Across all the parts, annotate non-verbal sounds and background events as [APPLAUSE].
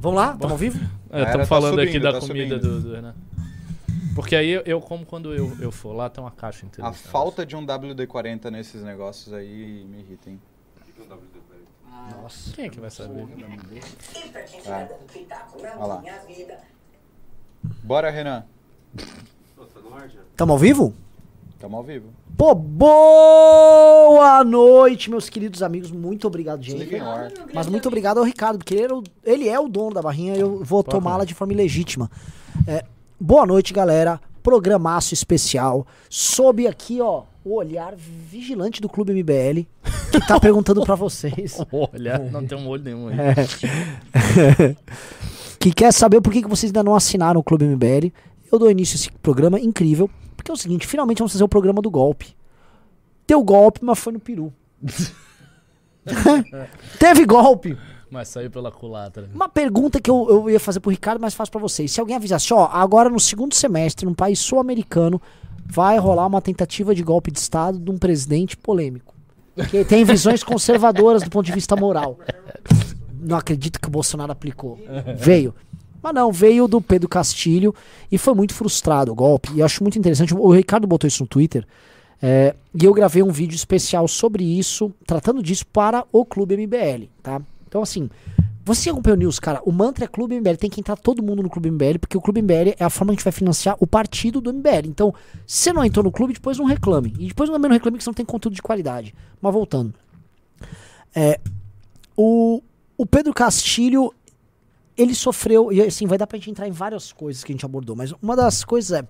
Vamos lá? Estamos ao vivo? [LAUGHS] Estamos tá falando subindo, aqui da tá comida subindo. do, do Renan. Porque aí eu, eu como quando eu, eu for lá, tem uma caixa inteira. A falta de um WD-40 nesses negócios aí me irrita, hein? negócio. Quem é que vai saber? Ah. Olha lá. Bora, Renan. Estamos ao vivo? Tamo ao vivo. Pô, boa noite, meus queridos amigos. Muito obrigado, gente. Mas muito obrigado ao Ricardo, porque ele, o- ele é o dono da barrinha e eu vou tomá-la de forma ilegítima. É, boa noite, galera. Programaço especial. Sob aqui, ó, o olhar vigilante do Clube MBL, que tá perguntando pra vocês. [LAUGHS] Olha, não tem um olho nenhum aí. [LAUGHS] que quer saber por que, que vocês ainda não assinaram o Clube MBL. Eu dou início a esse programa incrível, porque é o seguinte, finalmente vamos fazer o programa do golpe. Deu golpe, mas foi no peru. [LAUGHS] Teve golpe. Mas saiu pela culatra. Uma pergunta que eu, eu ia fazer pro Ricardo, mas faço pra vocês. Se alguém avisasse, ó, agora no segundo semestre, num país sul-americano, vai rolar uma tentativa de golpe de Estado de um presidente polêmico. Que tem visões conservadoras do ponto de vista moral. Não acredito que o Bolsonaro aplicou. [LAUGHS] Veio. Mas não, veio do Pedro Castilho e foi muito frustrado o golpe. E acho muito interessante. O Ricardo botou isso no Twitter. é, e eu gravei um vídeo especial sobre isso, tratando disso para o Clube MBL, tá? Então, assim, você acompanha o News, cara, o mantra é Clube MBL, tem que entrar todo mundo no Clube MBL, porque o Clube MBL é a forma que a gente vai financiar o partido do MBL. Então, se não entrou no clube, depois não reclame. E depois também não reclame que você não tem conteúdo de qualidade. Mas voltando. É, o, o Pedro Castilho, ele sofreu, e assim, vai dar pra gente entrar em várias coisas que a gente abordou, mas uma das coisas é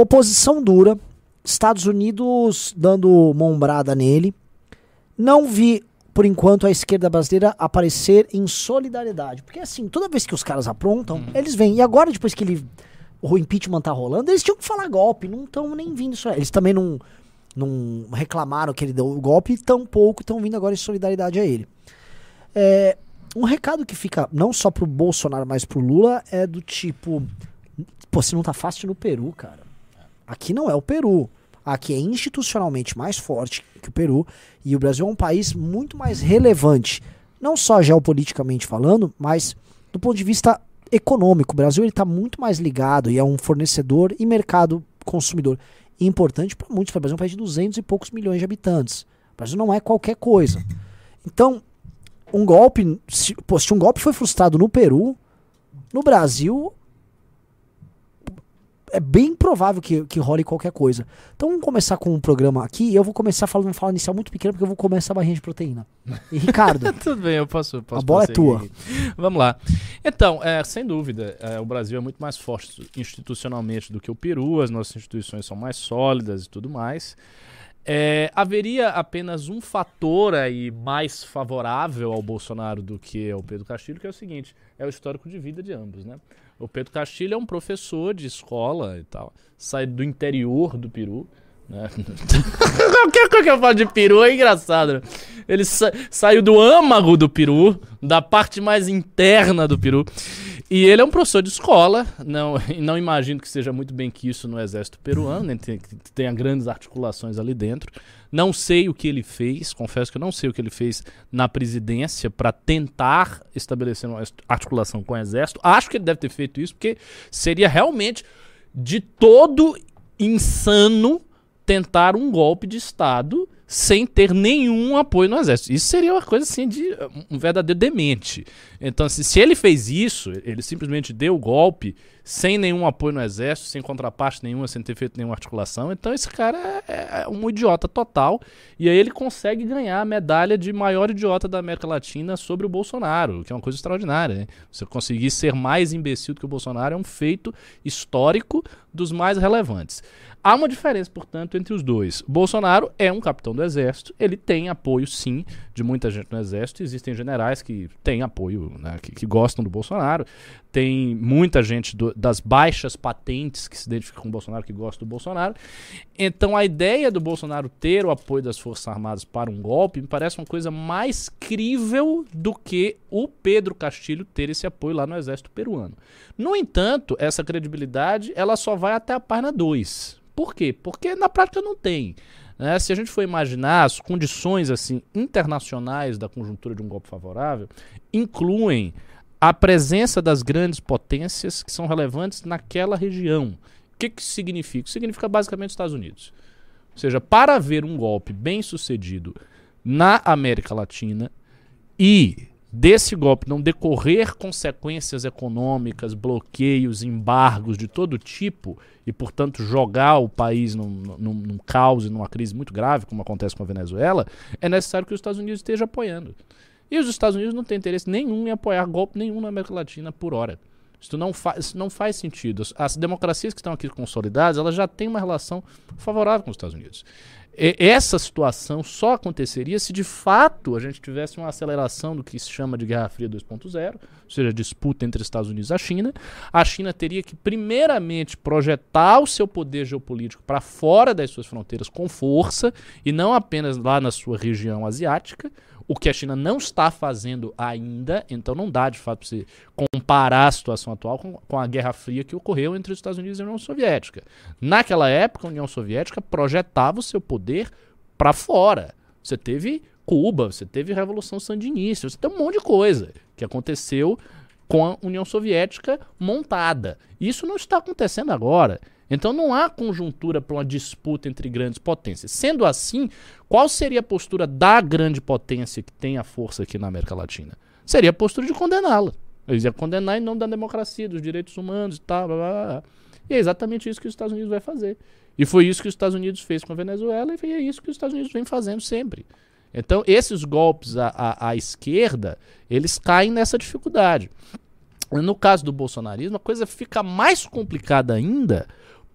oposição dura, Estados Unidos dando mombrada nele. Não vi, por enquanto, a esquerda brasileira aparecer em solidariedade. Porque assim, toda vez que os caras aprontam, eles vêm. E agora, depois que ele. O impeachment tá rolando, eles tinham que falar golpe, não estão nem vindo isso. Eles também não, não reclamaram que ele deu o golpe, e tampouco estão vindo agora em solidariedade a ele. É, um recado que fica não só pro Bolsonaro, mas pro Lula é do tipo: pô, se não tá fácil no Peru, cara. Aqui não é o Peru. Aqui é institucionalmente mais forte que o Peru. E o Brasil é um país muito mais relevante. Não só geopoliticamente falando, mas do ponto de vista econômico. O Brasil está muito mais ligado e é um fornecedor e mercado consumidor importante para muitos. O Brasil é um país de 200 e poucos milhões de habitantes. O Brasil não é qualquer coisa. Então, um golpe. Se, pô, se um golpe foi frustrado no Peru, no Brasil é bem provável que, que role qualquer coisa. Então vamos começar com um programa aqui. Eu vou começar falando uma fala inicial muito pequena, porque eu vou começar a barrinha de proteína. E Ricardo, [LAUGHS] Tudo bem, eu posso. posso A bola é tua. Vamos lá. Então, é, sem dúvida, é, o Brasil é muito mais forte institucionalmente do que o Peru, as nossas instituições são mais sólidas e tudo mais. É, haveria apenas um fator aí mais favorável ao Bolsonaro do que ao Pedro Castilho, que é o seguinte: é o histórico de vida de ambos, né? O Pedro Castilho é um professor de escola e tal, sai do interior do Peru. Né? [LAUGHS] Qualquer coisa que eu falo de peru é engraçado. né? Ele sa- saiu do âmago do peru, da parte mais interna do peru. E ele é um professor de escola. Não, [LAUGHS] não imagino que seja muito bem que isso no exército peruano, que tenha grandes articulações ali dentro. Não sei o que ele fez, confesso que eu não sei o que ele fez na presidência para tentar estabelecer uma articulação com o exército. Acho que ele deve ter feito isso porque seria realmente de todo insano tentar um golpe de Estado sem ter nenhum apoio no exército. Isso seria uma coisa assim de um verdadeiro demente. Então, assim, se ele fez isso, ele simplesmente deu o golpe sem nenhum apoio no exército, sem contraparte nenhuma, sem ter feito nenhuma articulação. Então, esse cara é, é um idiota total. E aí ele consegue ganhar a medalha de maior idiota da América Latina sobre o Bolsonaro, que é uma coisa extraordinária. Né? Você conseguir ser mais imbecil do que o Bolsonaro é um feito histórico dos mais relevantes. Há uma diferença, portanto, entre os dois. Bolsonaro é um capitão do exército, ele tem apoio, sim, de muita gente no exército. Existem generais que têm apoio, né, que, que gostam do Bolsonaro. Tem muita gente do- das baixas patentes que se identifica com o Bolsonaro, que gosta do Bolsonaro. Então, a ideia do Bolsonaro ter o apoio das Forças Armadas para um golpe me parece uma coisa mais crível do que o Pedro Castilho ter esse apoio lá no exército peruano. No entanto, essa credibilidade ela só vai até a página 2. Por quê? Porque na prática não tem. Né? Se a gente for imaginar as condições assim internacionais da conjuntura de um golpe favorável, incluem a presença das grandes potências que são relevantes naquela região. O que, que isso significa? Significa basicamente os Estados Unidos. Ou seja, para haver um golpe bem sucedido na América Latina e desse golpe não decorrer consequências econômicas, bloqueios, embargos de todo tipo, e portanto jogar o país num, num, num caos e numa crise muito grave, como acontece com a Venezuela, é necessário que os Estados Unidos esteja apoiando. E os Estados Unidos não têm interesse nenhum em apoiar golpe nenhum na América Latina por hora. Isso não, isso não faz sentido. As democracias que estão aqui consolidadas, elas já têm uma relação favorável com os Estados Unidos essa situação só aconteceria se de fato a gente tivesse uma aceleração do que se chama de Guerra Fria 2.0, ou seja, disputa entre Estados Unidos e a China. A China teria que, primeiramente, projetar o seu poder geopolítico para fora das suas fronteiras com força e não apenas lá na sua região asiática o que a China não está fazendo ainda, então não dá de fato para você comparar a situação atual com, com, a Guerra Fria que ocorreu entre os Estados Unidos e a União Soviética. Naquela época, a União Soviética projetava o seu poder para fora. Você teve Cuba, você teve Revolução Sandinista, você tem um monte de coisa que aconteceu com a União Soviética montada. Isso não está acontecendo agora. Então não há conjuntura para uma disputa entre grandes potências. Sendo assim, qual seria a postura da grande potência que tem a força aqui na América Latina? Seria a postura de condená-la. Eles iam condenar em nome da democracia, dos direitos humanos e tal. Blá, blá, blá. E é exatamente isso que os Estados Unidos vai fazer. E foi isso que os Estados Unidos fez com a Venezuela e é isso que os Estados Unidos vem fazendo sempre. Então, esses golpes à, à, à esquerda, eles caem nessa dificuldade. No caso do bolsonarismo, a coisa fica mais complicada ainda,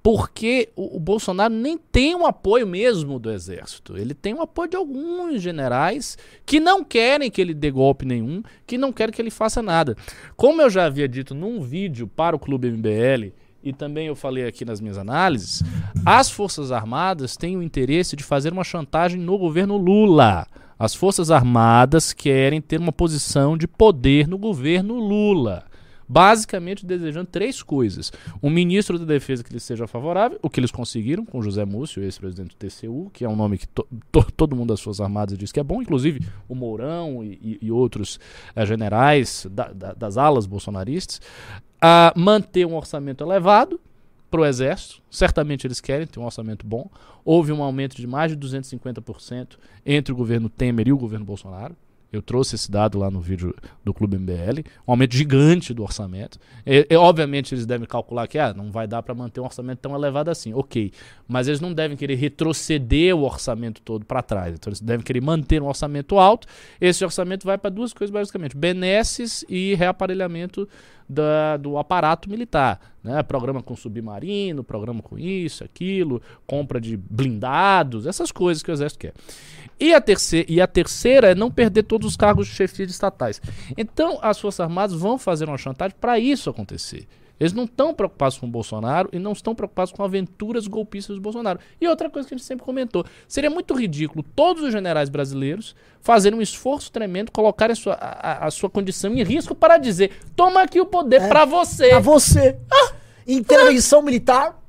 porque o, o, Bolsonaro nem tem um apoio mesmo do exército. Ele tem um apoio de alguns generais que não querem que ele dê golpe nenhum, que não querem que ele faça nada. Como eu já havia dito num vídeo para o Clube MBL, e também eu falei aqui nas minhas análises, as Forças Armadas têm o interesse de fazer uma chantagem no governo Lula. As Forças Armadas querem ter uma posição de poder no governo Lula basicamente desejando três coisas. Um ministro da Defesa que lhe seja favorável, o que eles conseguiram com José Múcio, ex-presidente do TCU, que é um nome que to, to, todo mundo das Forças Armadas diz que é bom, inclusive o Mourão e, e outros uh, generais da, da, das alas bolsonaristas. Uh, manter um orçamento elevado, para o Exército. Certamente eles querem ter um orçamento bom. Houve um aumento de mais de 250% entre o governo Temer e o governo Bolsonaro. Eu trouxe esse dado lá no vídeo do Clube MBL. Um aumento gigante do orçamento. E, e, obviamente eles devem calcular que ah, não vai dar para manter um orçamento tão elevado assim. Ok. Mas eles não devem querer retroceder o orçamento todo para trás. Então eles devem querer manter um orçamento alto. Esse orçamento vai para duas coisas basicamente: benesses e reaparelhamento da, do aparato militar. Né? Programa com submarino, programa com isso, aquilo, compra de blindados, essas coisas que o Exército quer. E a, terceira, e a terceira é não perder todos os cargos de chefia de estatais. Então, as Forças Armadas vão fazer uma chantagem para isso acontecer. Eles não estão preocupados com o Bolsonaro e não estão preocupados com aventuras golpistas do Bolsonaro. E outra coisa que a gente sempre comentou: seria muito ridículo todos os generais brasileiros fazerem um esforço tremendo, colocarem a sua, a, a sua condição em risco para dizer: toma aqui o poder é, para você. Pra você. Ah, Intervenção ah, militar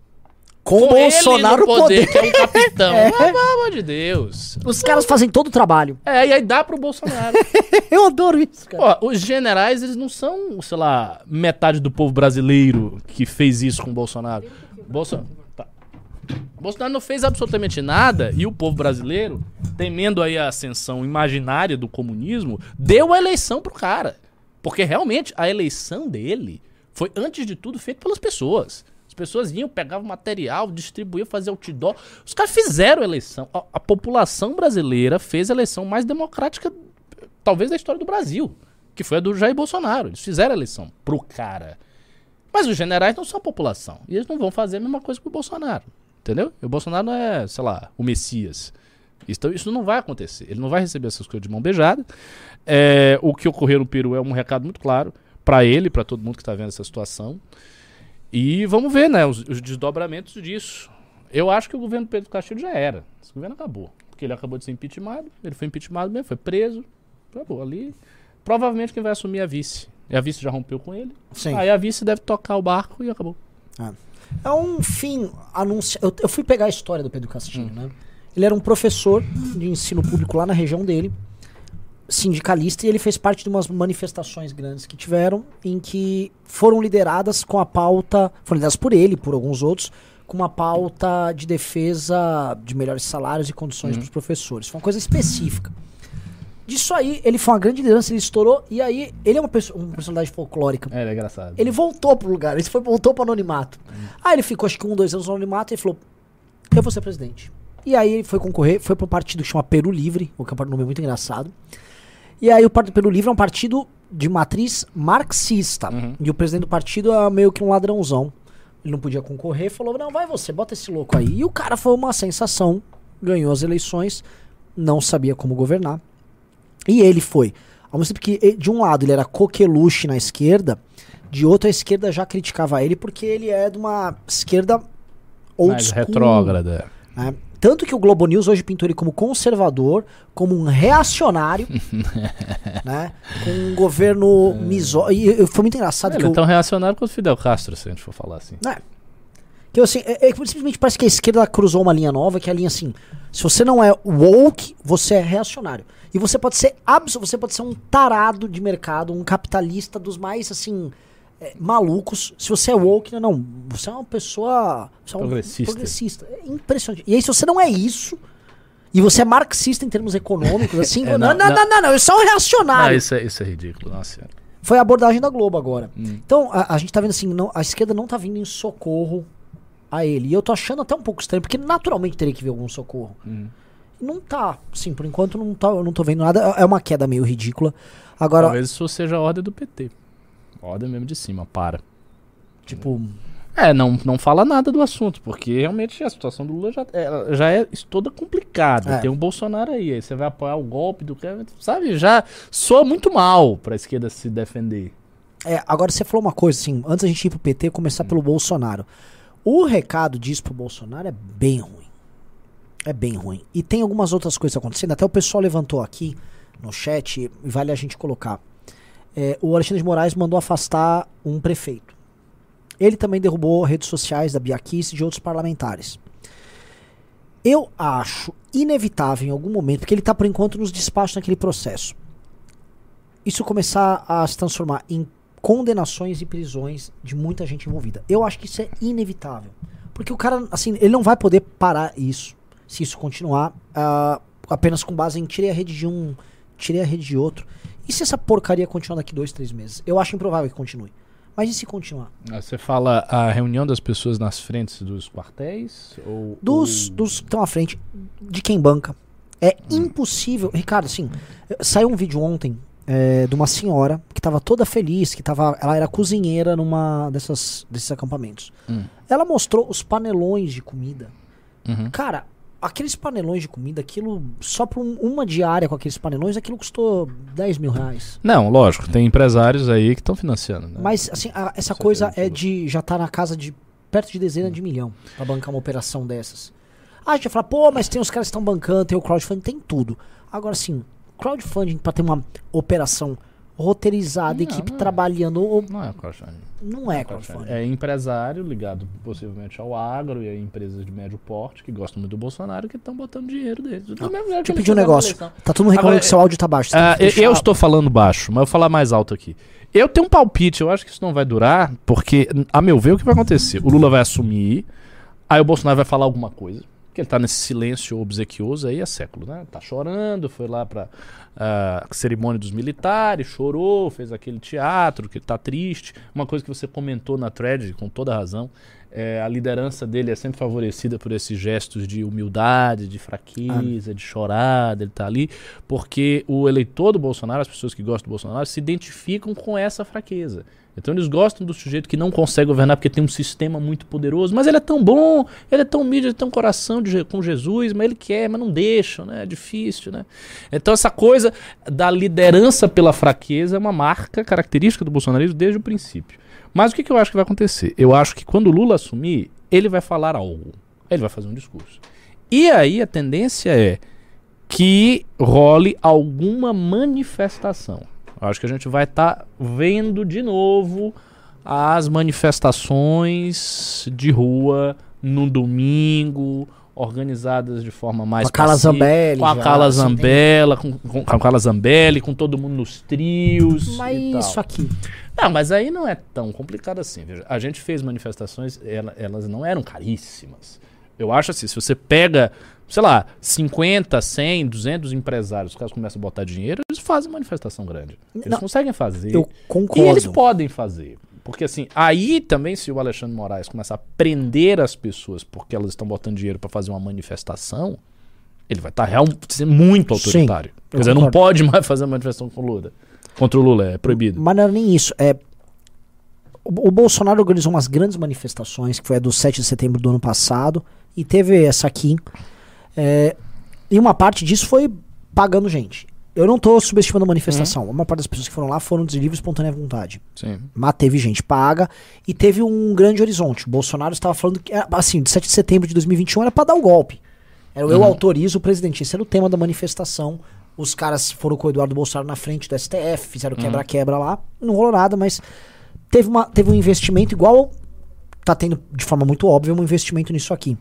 com, com Bolsonaro poder, poder, que é um capitão. [LAUGHS] é. Pelo amor de Deus. Os caras fazem todo o trabalho. É, e aí dá pro Bolsonaro. [LAUGHS] Eu adoro isso, cara. Ó, os generais, eles não são, sei lá, metade do povo brasileiro que fez isso com o Bolsonaro. Bolsonaro. Tá. Bolsonaro não fez absolutamente nada e o povo brasileiro, temendo aí a ascensão imaginária do comunismo, deu a eleição pro cara. Porque realmente a eleição dele foi, antes de tudo, feita pelas pessoas. As pessoas iam, pegavam material, distribuíam, faziam outdoor. Os caras fizeram eleição. A, a, população brasileira fez a eleição mais democrática, talvez, da história do Brasil. Que foi a do Jair Bolsonaro. Eles fizeram a eleição pro cara. Mas os generais não são a população. E eles não vão fazer a mesma coisa que o Bolsonaro. Entendeu? E o Bolsonaro não é, sei lá, o Messias. Isso, isso não vai acontecer. Ele não vai receber essas coisas de mão beijada. É, o que ocorreu no Peru é um recado muito claro para ele, para todo mundo que está vendo essa situação. E vamos ver, né, os, os, desdobramentos disso. Eu acho que o governo Pedro Castilho já era. Esse governo acabou. Porque ele acabou de ser impeachmentado, ele foi impeachmentado mesmo, foi preso. Acabou ali. Provavelmente quem vai assumir é a vice. E a vice já rompeu com ele. Sim. Aí a vice deve tocar o barco e acabou. Ah. É um fim anunciado. Eu, eu, fui pegar a história do Pedro Castilho, hum. né? Ele era um professor de ensino público lá na região dele. Sindicalista e ele fez parte de umas manifestações grandes que tiveram, em que foram lideradas com a pauta, foram lideradas por ele, por alguns outros, com uma pauta de defesa de melhores salários e condições para os professores. Foi uma coisa específica. Disso aí, ele foi uma grande liderança, ele estourou, e aí, ele é uma, perso uma personalidade folclórica. É, ele é engraçado. Ele voltou pro lugar, ele foi, voltou pro anonimato. Aí ele ficou acho que um, dois anos no anonimato e falou: Eu vou ser presidente. E aí ele foi concorrer, foi para um partido que chama Peru Livre, o que é um nome muito engraçado. E aí o Partido Peru Livre é um partido de matriz marxista. Uhum. E o presidente do partido é meio que um ladrãozão. Ele não podia concorrer, falou: "Não, vai você, bota esse louco aí". E o cara foi uma sensação, ganhou as eleições, não sabia como governar. E ele foi, ao mesmo tempo que de um lado ele era coqueluche na esquerda, de outro a esquerda já criticava ele porque ele é de uma esquerda old Mais school, retrógrada. né? Tanto que o Globo News hoje pintou ele como conservador, como um reacionário, [LAUGHS] né? Com um governo misó... E foi muito engraçado Ele que é eu, tão reacionário quanto o Fidel Castro, se a gente for falar assim. né? Que assim, é, é que simplesmente parece que a esquerda cruzou uma linha nova, que é a linha assim, se você não é woke, você é reacionário. E você pode ser abso, você pode ser um tarado de mercado, um capitalista dos mais assim é, malucos. Se você é woke, não, não, você é uma pessoa você é um Progressista. progressista. É impressionante. E aí se você não é isso, e você é marxista em termos econômicos, assim, [LAUGHS] É, não, não, não, não, não. eu sou um reacionário. Não, isso é, isso é ridículo, nossa senhora. Foi a abordagem da Globo agora. Hum. Então, a, a gente tá vendo assim, não- a esquerda não tá vindo em socorro a ele. E eu tô achando até um pouco estranho, porque naturalmente teria que vir algum socorro. Hum. Não tá. Sim, por enquanto não tá, eu não tô vendo nada. É uma queda meio ridícula. Agora, Talvez isso seja a ordem do PT. Ordem mesmo de cima, para. tipo, É, não, não fala nada do assunto, porque realmente a situação do Lula já é, já é toda complicada. É. Tem um Bolsonaro aí, aí você vai apoiar o golpe do cara, sabe? Já soa muito mal pra esquerda se defender. é, agora você falou uma coisa assim, antes da gente ir pro PT, começar pelo Bolsonaro. O recado disso pro Bolsonaro é bem ruim. É bem ruim. E tem algumas outras coisas acontecendo. Até o pessoal levantou aqui no chat, e vale a gente colocar. É, o Alexandre de Moraes mandou afastar um prefeito. Ele também derrubou redes sociais da Biaquice e de outros parlamentares. Eu acho inevitável em algum momento, porque ele está por enquanto nos despachos naquele processo, isso começar a se transformar em condenações e prisões de muita gente envolvida. Eu acho que isso é inevitável. Porque o cara, assim, ele não vai poder parar isso se isso continuar ah, apenas com base em tirei a rede de um, tirei a rede de outro. E se essa porcaria continuar daqui dois, três meses? Eu acho improvável que continue. Mas e se continuar? Ah, Você fala a reunião das pessoas nas frentes dos quartéis? Ou, Dos, ou- dos que estão à frente, de quem banca. É impossível. Ricardo, assim, saiu um vídeo ontem é, de uma senhora que estava toda feliz, que tava, ela era cozinheira numa dessas, desses acampamentos. Hum. Ela mostrou os panelões de comida. Uhum. Cara, aqueles panelões de comida, aquilo, só por um- uma diária com aqueles panelões, aquilo custou 10 mil reais. Não, lógico, tem empresários aí que estão financiando. Né? Mas, assim, a- essa coisa é de já tá na casa de perto de dezena de milhão pra bancar uma operação dessas. Ah, a gente vai falar, pô, mas tem os caras que estão bancando, tem o crowdfunding, tem tudo. Agora, sim, crowdfunding pra ter uma operação roteirizada, Não, equipe não é. trabalhando, ou- Não é crowdfunding. não é crowdfunding. É empresário ligado possivelmente ao agro e a empresas de médio porte que gostam muito do Bolsonaro que estão botando dinheiro deles. Que Deixa eu pedir um negócio. Tá todo mundo reclamando Agora, que seu áudio tá baixo. Ah, que eu, eu estou falando baixo, mas eu vou falar mais alto aqui. Eu tenho um palpite, eu acho que isso não vai durar, porque, a meu ver, o que vai acontecer? O Lula vai assumir, aí o Bolsonaro vai falar alguma coisa, que ele tá nesse silêncio obsequioso aí há século, né? Tá chorando, foi lá pra ah, cerimônia dos militares, chorou, fez aquele teatro, que ele tá triste. Uma coisa que você comentou na thread, com toda razão, é, a liderança dele é sempre favorecida por esses gestos de humildade, de fraqueza, de chorar, dele tá ali, porque o eleitor do Bolsonaro, as pessoas que gostam do Bolsonaro, se identificam com essa fraqueza. Então eles gostam do sujeito que não consegue governar porque tem um sistema muito poderoso, mas ele é tão bom, ele é tão humilde, ele tem um coração de com Jesus, mas ele quer, mas não deixa, né? É difícil, né? Então essa coisa da liderança pela fraqueza é uma marca característica do bolsonarismo desde o princípio. Mas o que, que eu acho que vai acontecer? Eu acho que quando o Lula assumir, ele vai falar algo. Ele vai fazer um discurso. E aí a tendência é que role alguma manifestação. Eu acho que a gente vai estar vendo de novo as manifestações de rua no domingo organizadas de forma mais Com a Carla Zambelli com a Carla tem- Zambella, com, com, com a Carla Zambelli, com todo mundo nos trios Mas e isso aqui. Não, mas aí não é tão complicado assim. Veja, a gente fez manifestações, ela- elas não eram caríssimas. Eu acho assim, se você pega, sei lá, 50, 100, 200 empresários, os caras começam a botar dinheiro, eles fazem manifestação grande. Eles Não, conseguem fazer. Eu E concordo. eles podem fazer. Porque assim, aí também se o Alexandre Moraes começar a prender as pessoas porque elas estão botando dinheiro para fazer uma manifestação, ele vai estar real ser muito Sim, autoritário. eu Quer dizer, não pode mais fazer manifestação com o Lula. Contra o Lula, é proibido. Mas não era nem isso. É, o, o Bolsonaro organizou umas grandes manifestações, que foi a do 7 de setembro do ano passado, e teve essa aqui. É, e uma parte disso foi pagando gente. Eu não tô subestimando a manifestação. Uma parte das pessoas que foram lá foram de livre espontânea vontade. Sim. Mas teve gente paga e teve um grande horizonte. O Bolsonaro estava falando que, era, assim, de 7 de setembro de 2021 era para dar o golpe. Era o eu autorizo o presidente. Esse era o tema da manifestação. Os caras foram com o Eduardo Bolsonaro na frente do STF, fizeram quebra-quebra lá. Não rolou nada, mas teve, uma, teve um investimento igual. Tá tendo de forma muito óbvia um investimento nisso aqui.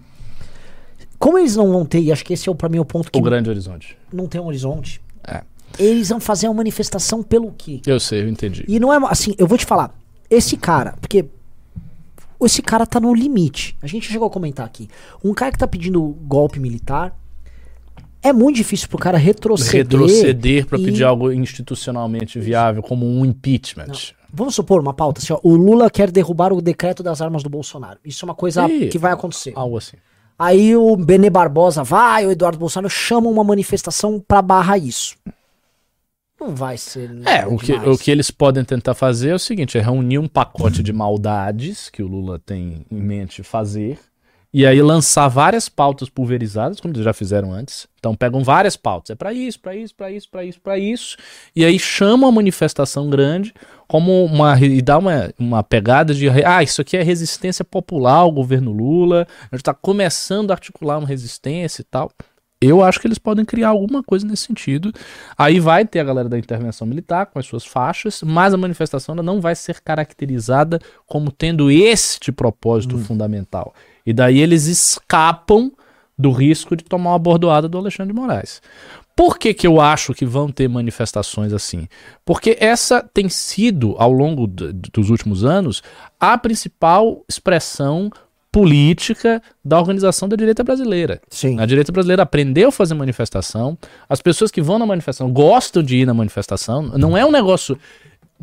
Como eles não vão ter, e acho que esse é o, pra mim o ponto que O grande horizonte. não tem um horizonte, É. eles vão fazer uma manifestação pelo quê? Eu sei, eu entendi. E não é assim, eu vou te falar, esse cara, porque esse cara tá no limite. A gente chegou a comentar aqui. Um cara que tá pedindo golpe militar é muito difícil pro cara retroceder. Retroceder para e- pedir algo institucionalmente viável, como um impeachment. Vamos supor uma pauta assim, ó, o Lula quer derrubar o decreto das armas do Bolsonaro. Isso é uma coisa Ih. que vai acontecer. Algo assim. Aí o Benê Barbosa vai, o Eduardo Bolsonaro chama uma manifestação pra barrar isso. Não vai ser. É, o que, o que eles podem tentar fazer é o seguinte: é reunir um pacote de maldades que o Lula tem em mente fazer. E aí lançar várias pautas pulverizadas, como eles já fizeram antes. Então pegam várias pautas. É pra isso, pra isso, pra isso, pra isso, pra isso. E aí chamam a manifestação grande como uma. E dá uma, uma pegada de. Ah, isso aqui é resistência popular ao governo Lula. A gente tá começando a articular uma resistência e tal. Eu acho que eles podem criar alguma coisa nesse sentido. Aí vai ter a galera da intervenção militar com as suas faixas, mas a manifestação não vai ser caracterizada como tendo este propósito fundamental. E daí eles escapam do risco de tomar uma bordoada do Alexandre de Moraes. Por que, que eu acho que vão ter manifestações assim? Porque essa tem sido, ao longo dos últimos anos, a principal expressão política da organização da direita brasileira. Sim. A direita brasileira aprendeu a fazer manifestação. As pessoas que vão na manifestação gostam de ir na manifestação. Não é um negócio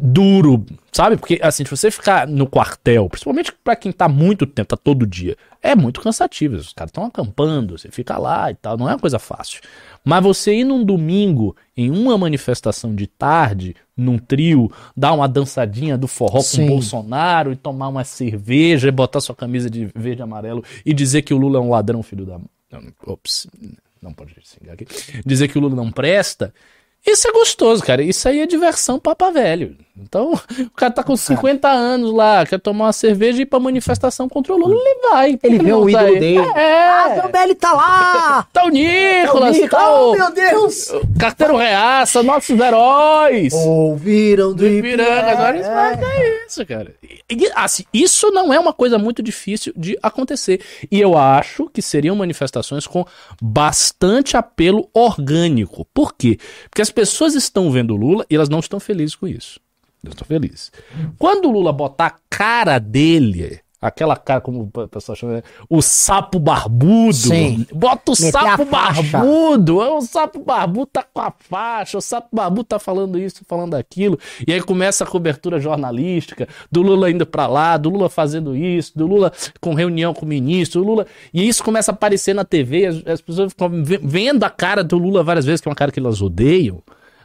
duro, sabe? Porque assim, se você ficar no quartel, principalmente pra quem tá muito tempo, tá todo dia, é muito cansativo. Os caras estão acampando, você fica lá e tal, não é uma coisa fácil. Mas você ir num domingo em uma manifestação de tarde, num trio, dar uma dançadinha do forró Sim. com o Bolsonaro e tomar uma cerveja e botar sua camisa de verde e amarelo e dizer que o Lula é um ladrão, filho da. Ops, não pode xingar aqui. Dizer que o Lula não presta. Isso é gostoso, cara. Isso aí é diversão papa velho. Então, o cara tá com 50 anos lá, quer tomar uma cerveja e ir pra manifestação contra o Lula, ele vai. Ele vê o tá ídolo aí? dele. É. Ah, Zambelli tá lá! [LAUGHS] Tá o Nicolas, Nico- tá oh, o meu Deus! o Carteiro Reaça, nossos heróis. Ouviram do Ipiranga, agora É. isso vai é isso, cara. E, e, assim, isso não é uma coisa muito difícil de acontecer. E eu acho que seriam manifestações com bastante apelo orgânico. Por quê? Porque as pessoas estão vendo o Lula e elas não estão felizes com isso. Eu estou feliz. Quando o Lula botar a cara dele, aquela cara, como o pessoal chama, né? o sapo barbudo, Sim. bota o Meter sapo barbudo, o sapo barbudo tá com a faixa, o sapo barbudo tá falando isso, falando aquilo, e aí começa a cobertura jornalística do Lula indo pra lá, do Lula fazendo isso, do Lula com reunião com o ministro, do Lula, e isso começa a aparecer na TV, as, as pessoas ficam ve- vendo a cara do Lula várias vezes, que é uma cara que elas odeiam,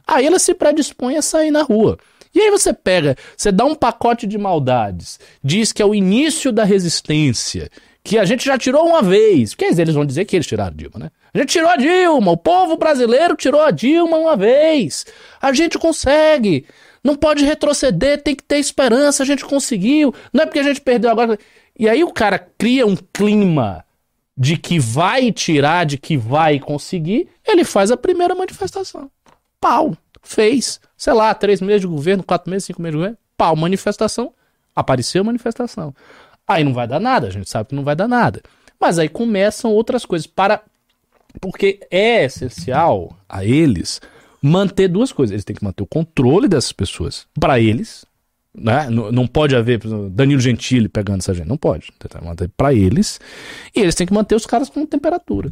aí elas se predispõem a sair na rua. E aí você pega, você dá um pacote de maldades, diz que é o início da resistência, que a gente já tirou uma vez. Dizer, eles vão dizer que eles tiraram a Dilma, né? A gente tirou a Dilma, o povo brasileiro tirou a Dilma uma vez. A gente consegue. Não pode retroceder, tem que ter esperança, a gente conseguiu. Não é porque a gente perdeu agora. E aí o cara cria um clima de que vai tirar, de que vai conseguir, ele faz a primeira manifestação. Pau. Fez. Sei lá, três meses de governo, quatro meses, cinco meses de governo. Pau, manifestação. Apareceu manifestação. Aí não vai dar nada, a gente sabe que não vai dar nada. Mas aí começam outras coisas para porque é essencial a eles manter duas coisas. Eles têm que manter o controle dessas pessoas para eles, né? Não, não pode haver exemplo, Danilo Gentili pegando essa gente, não pode. Manter para eles e eles têm que manter os caras com temperatura.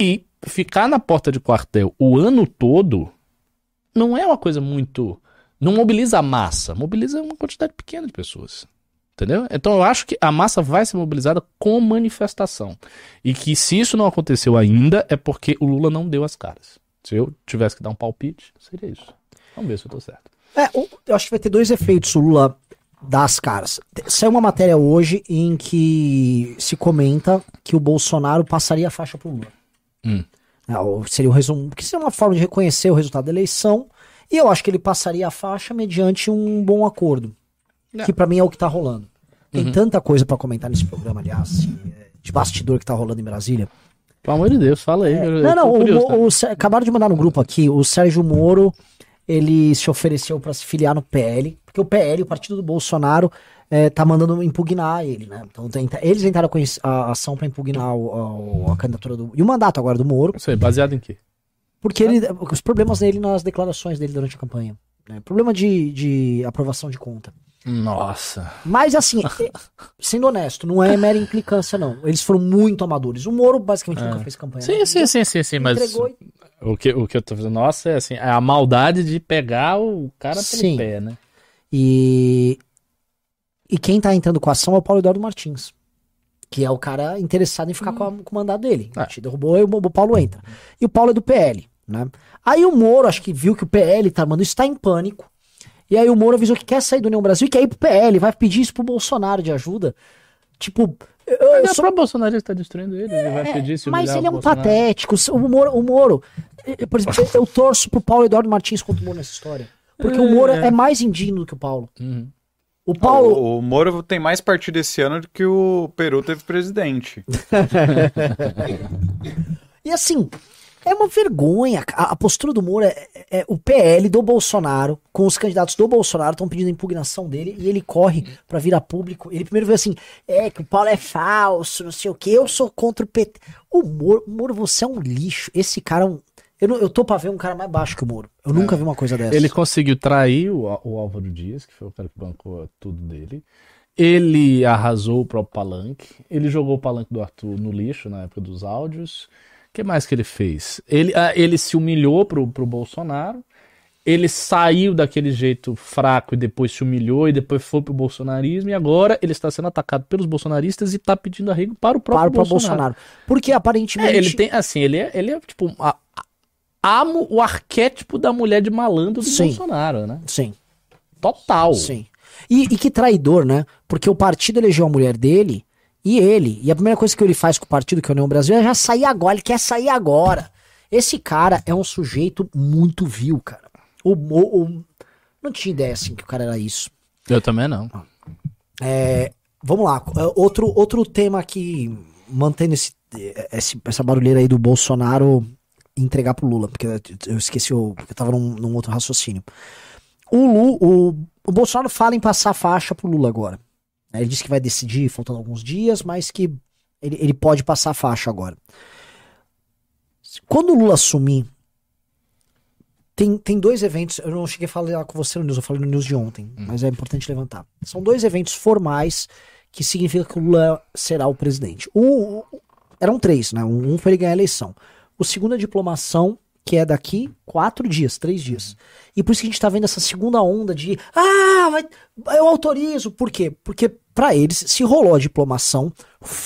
E ficar na porta de quartel o ano todo não é uma coisa muito. Não mobiliza a massa, mobiliza uma quantidade pequena de pessoas. Entendeu? Então eu acho que a massa vai ser mobilizada com manifestação. E que se isso não aconteceu ainda, é porque o Lula não deu as caras. Se eu tivesse que dar um palpite, seria isso. Vamos ver se eu tô certo. É, eu acho que vai ter dois efeitos o Lula das caras. Te- Saiu uma matéria hoje em que se comenta que o Bolsonaro passaria a faixa pro Lula. Hum. É, ou seria um resumo, que seria uma forma de reconhecer o resultado da eleição. E eu acho que ele passaria a faixa mediante um bom acordo. É. Que pra mim é o que tá rolando. Tem tanta coisa pra comentar nesse programa, aliás, assim, é, de bastidor que tá rolando em Brasília. Pelo amor de Deus, fala aí. eu Não, não, o, curioso, tá? o- o Sé- acabaram de mandar no grupo aqui, o Sérgio Moro, ele se ofereceu pra se filiar no PL, porque o PL, o partido do Bolsonaro, eh, tá mandando impugnar ele, né? Então tenta- eles entraram com a ação pra impugnar o- a, a candidatura do. E o mandato agora do Moro, Isso aí, baseado em quê? porque ele, os problemas dele nas declarações dele durante a campanha. né? Problema de, de aprovação de conta. Nossa. Mas assim, [LAUGHS] sendo honesto, não é mera implicância, não. Eles foram muito amadores. O Moro basicamente nunca fez campanha. Sim, né? sim, sim, sim, sim, mas e- o que, o que eu tô fazendo, nossa, é assim, é a maldade de pegar o cara pelo Sim. pé, né? E, e quem tá entrando com a ação é o Paulo Eduardo Martins. Que é o cara interessado em ficar com, a- com o mandato dele. É. Te derrubou e o, o Paulo entra. E o Paulo é do PL, né? Aí o Moro, acho que viu que o PL tá, mano, está em pânico. E aí o Moro avisou que quer sair do União Brasil e quer ir pro PL, vai pedir isso pro Bolsonaro de ajuda. Tipo, eu, eu Mas é sou- o próprio Bolsonaro está destruindo ele, ele vai pedir se mas ele é um Bolsonaro. patético. O Moro, o Moro eh, por exemplo, eu torço pro Paulo Eduardo Martins contra o Moro nessa história. Porque o Moro é mais indigno do que o Paulo. Uhum. O Paulo, O, o Moro tem mais partido esse ano do que o Peru teve presidente. [LAUGHS] E assim, é uma vergonha. A, a postura do Moro é, é- é o PL do Bolsonaro, com os candidatos do Bolsonaro, estão pedindo a impugnação dele e ele corre pra vir a público. Ele primeiro vê assim: é que o Paulo é falso, não sei o que, eu sou contra o PT. O Moro, Moro, você é um lixo. Esse cara é um. Eu, não- eu tô pra ver um cara mais baixo que o Moro. Eu nunca vi uma coisa dessa. Ele conseguiu trair o, o Álvaro Dias, que foi o cara que bancou tudo dele. Ele arrasou o próprio palanque. Ele jogou o palanque do Arthur no lixo na época dos áudios. O que mais que ele fez? Ele, ah, ele se humilhou pro, pro Bolsonaro. Ele saiu daquele jeito fraco e depois se humilhou e depois foi pro bolsonarismo. E agora ele está sendo atacado pelos bolsonaristas e está pedindo arrego para o para próprio o Bolsonaro. Bolsonaro. Porque aparentemente. É, ele tem, assim, ele é, ele é tipo, a- amo o arquétipo da mulher de malandro do Sim. Bolsonaro, né? Sim. Total. Sim. E, e que traidor, né? Porque o partido elegeu a mulher dele e ele. E a primeira coisa que ele faz com o partido, que é o União Brasil, é já sair agora. Ele quer sair agora. Esse cara é um sujeito muito vil, cara. O, o- o- não tinha ideia, assim, que o cara era isso. Eu também não. É, vamos lá. é, Outro, outro tema que mantendo esse, esse- essa barulheira aí do Bolsonaro entregar pro Lula, porque eu esqueci, o, porque eu tava num, num outro raciocínio. O, Lu, o, o Bolsonaro fala em passar a faixa pro Lula agora. Ele disse que vai decidir faltando alguns dias, mas que ele, ele pode passar a faixa agora. Quando o Lula assumir, tem, tem dois eventos. Eu não cheguei a falar com você no news, eu falei no news de ontem, mas é importante levantar. São dois eventos formais que significa que o Lula será o presidente. O, o- eram três, né? Um foi ele ganhar a eleição. O segundo é a diplomação, que é daqui quatro dias, três dias. E por isso que a gente tá vendo essa segunda onda de ah, vai- eu autorizo. Por quê? Porque pra eles, se rolou a diplomação,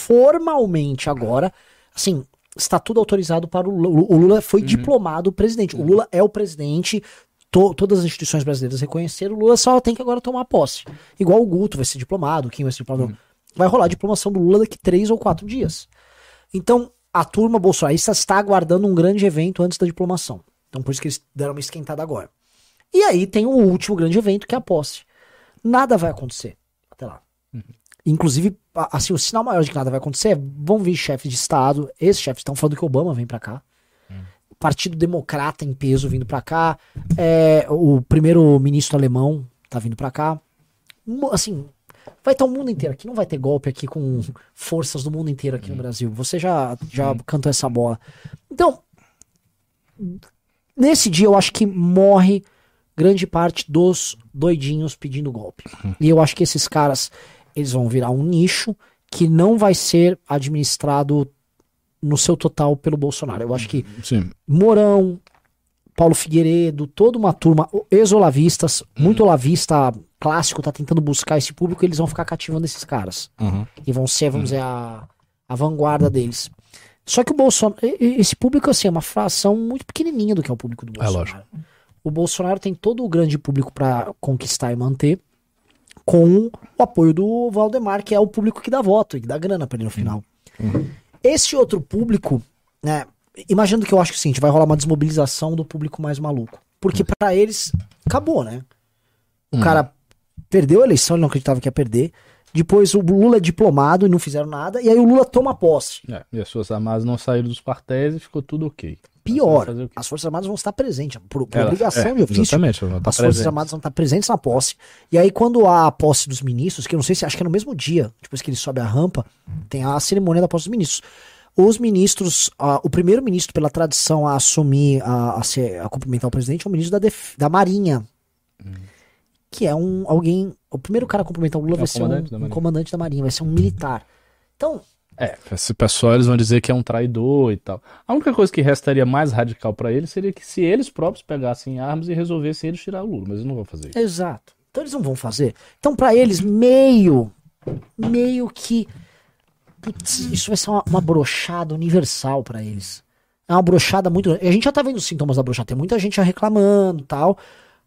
formalmente agora, assim, está tudo autorizado para o Lula. O Lula foi diplomado presidente. O Lula é o presidente. to- todas as instituições brasileiras reconheceram. O Lula só tem que agora tomar posse. Igual o Guto vai ser diplomado, quem vai ser diplomado. Vai rolar a diplomação do Lula daqui três ou quatro dias. Então, a turma bolsonarista está aguardando um grande evento antes da diplomação. Então, por isso que eles deram uma esquentada agora. E aí tem o último grande evento, que é a posse. Nada vai acontecer até lá. Inclusive, a- assim, o sinal maior de que nada vai acontecer é, vão vir chefes de Estado, esses chefes estão falando que Obama vem pra cá. O Partido Democrata em peso vindo pra cá. É, o primeiro ministro alemão tá vindo pra cá. Assim, Vai estar o mundo inteiro aqui. Não vai ter golpe aqui com forças do mundo inteiro aqui no Brasil. Você já, já cantou essa bola. Então, nesse dia eu acho que morre grande parte dos doidinhos pedindo golpe. E eu acho que esses caras, eles vão virar um nicho que não vai ser administrado no seu total pelo Bolsonaro. Eu acho que Sim. Morão, Paulo Figueiredo, toda uma turma, ex-olavistas, muito olavista clássico, tá tentando buscar esse público, eles vão ficar cativando esses caras. Uhum. E vão ser, vamos dizer, a, a vanguarda deles. Só que o Bolsonaro, esse público, assim, é uma fração muito pequenininha do que é o público do É, Bolsonaro. lógico. O Bolsonaro tem todo o grande público pra conquistar e manter, com o apoio do Valdemar, que é o público que dá voto e que dá grana pra ele no final. Esse outro público, né? Imaginando que eu acho que sim, vai rolar uma desmobilização do público mais maluco. Porque pra eles, acabou, né? O cara perdeu a eleição, ele não acreditava que ia perder. Depois o Lula é diplomado e não fizeram nada. E aí o Lula toma posse. É, e as Forças Armadas não saíram dos quartéis e ficou tudo ok. Pior, as Forças Armadas vão estar presentes, por, por Ela- obrigação é, de ofício. Exatamente, As Forças presente. Armadas vão estar presentes na posse. E aí, quando há a posse dos ministros, que eu não sei se acho que é no mesmo dia, depois que ele sobe a rampa, tem a cerimônia da posse dos ministros. Os ministros, ah, o primeiro ministro, pela tradição, a assumir, a, a, ser, a cumprimentar o presidente é o ministro da, Def- da Marinha. Que é um alguém. O primeiro cara a cumprimentar o Lula É o vai ser um, comandante da um Marinha. comandante da Marinha, vai ser um militar. Então, É, esse pessoal eles vão dizer que é um traidor e tal. A única coisa que restaria mais radical pra eles seria que se eles próprios pegassem armas e resolvessem eles tirar o Lula, mas eles não vão fazer isso. Exato. Então eles não vão fazer. Então, pra eles, meio, meio que. Putz, isso vai ser uma, uma brochada universal pra eles. É uma brochada muito. A gente já tá vendo os sintomas da brochada. Tem muita gente já reclamando tal.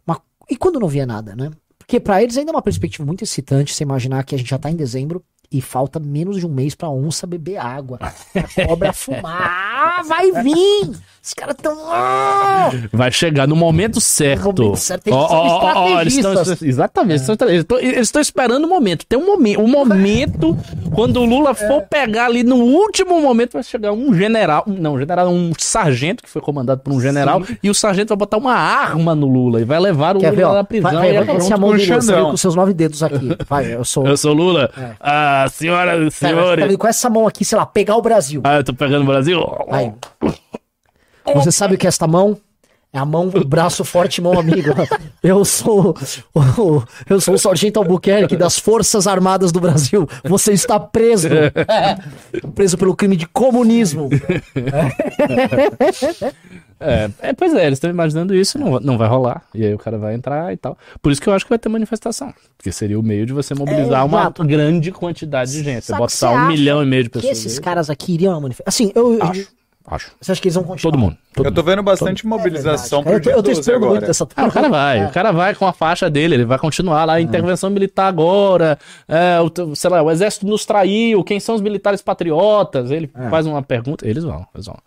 Mas, e quando não via nada, né? Porque pra eles ainda é uma perspectiva muito excitante você imaginar que a gente já tá em dezembro e falta menos de um mês pra onça beber água. Pra cobra [LAUGHS] fumar. Ah, vai vir! Os caras tão. Ah! Vai chegar no momento certo. No momento certo. Eles ó, ó, eles estão- exatamente. estão- Eles estão, esperando o momento. Tem um momento, um momento quando o Lula for pegar ali no último momento vai chegar um general, não, um general, um sargento que foi comandado por um general e o sargento vai botar uma arma no Lula e vai levar o Quer ver, Lula ó? na prisão. Vai, vai, vai a o nove dedos aqui. Vai, eu sou. [LAUGHS] Eu sou o Lula. É. Ah, senhora, Pera, você tá senhores. com essa mão aqui, sei lá, pegar o Brasil. Ah, eu tô pegando o Brasil. Aí. Você sabe o que é esta mão? É a mão, o braço forte, mão amiga. Eu sou o, eu sou o Sargento Albuquerque das Forças Armadas do Brasil. Você está preso. preso pelo crime de comunismo. É, é, pois é, eles estão imaginando isso, não, não vai rolar. E aí o cara vai entrar e tal. Por isso que eu acho que vai ter manifestação. Porque seria o meio de você mobilizar É, uma grande quantidade de gente. Você Sabe bota que só você um milhão e meio de Que pessoas. esses aí. caras aqui iriam à manifestação. Assim, eu, Acho, acho. você acha que eles vão continuar? Todo mundo. Todo Eu tô vendo bastante mobilização É, eu pro tô, eu tô 12 esperando muito dessa Ah, o cara vai, É. o cara vai com a faixa dele, ele vai continuar lá, intervenção militar agora, é, o, sei lá, o exército nos traiu, quem são os militares patriotas? Ele É. faz uma pergunta, eles vão, eles vão.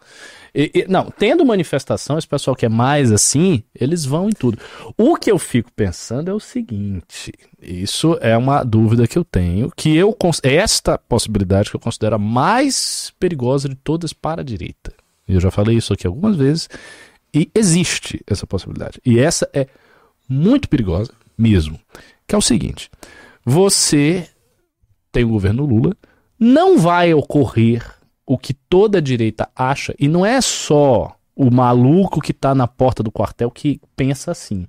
E- e- não, tendo manifestação, esse pessoal que é mais assim, eles vão em tudo. O que eu fico pensando é o seguinte, isso é uma dúvida que eu tenho, que eu cons- esta possibilidade que eu considero a mais perigosa de todas para a direita. Eu já falei isso aqui algumas vezes, e existe essa possibilidade. E essa é muito perigosa mesmo. Que é o seguinte: você tem o governo Lula, não vai ocorrer o que toda a direita acha, e não é só o maluco que está na porta do quartel que pensa assim.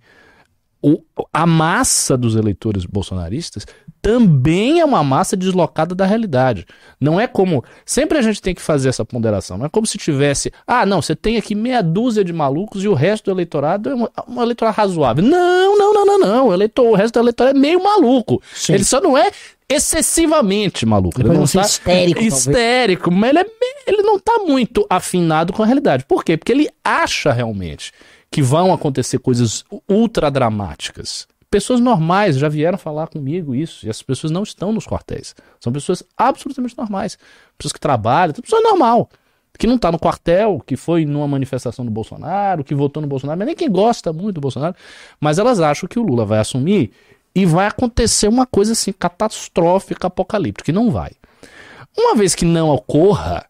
O- a massa dos eleitores bolsonaristas também é uma massa deslocada da realidade. Não é como. Sempre a gente tem que fazer essa ponderação. Não é como se tivesse. Ah, não, você tem aqui meia dúzia de malucos e o resto do eleitorado é um, um eleitorado razoável. Não, não, não, não, não. O, eleitor, o resto do eleitorado é meio maluco. Sim. Ele só não é excessivamente maluco. Ele não ser tá histérico, histérico, mas ele, é ele não tá muito afinado com a realidade. Por quê? Porque ele acha realmente que vão acontecer coisas ultra dramáticas. Pessoas normais já vieram falar comigo isso, e essas pessoas não estão nos quartéis. São pessoas absolutamente normais. Pessoas que trabalham, pessoa normal. Que não tá no quartel, que foi numa manifestação do Bolsonaro, que votou no Bolsonaro, mas nem quem gosta muito do Bolsonaro. Mas elas acham que o Lula vai assumir e vai acontecer uma coisa assim, catastrófica, apocalíptica, e não vai. Uma vez que não ocorra,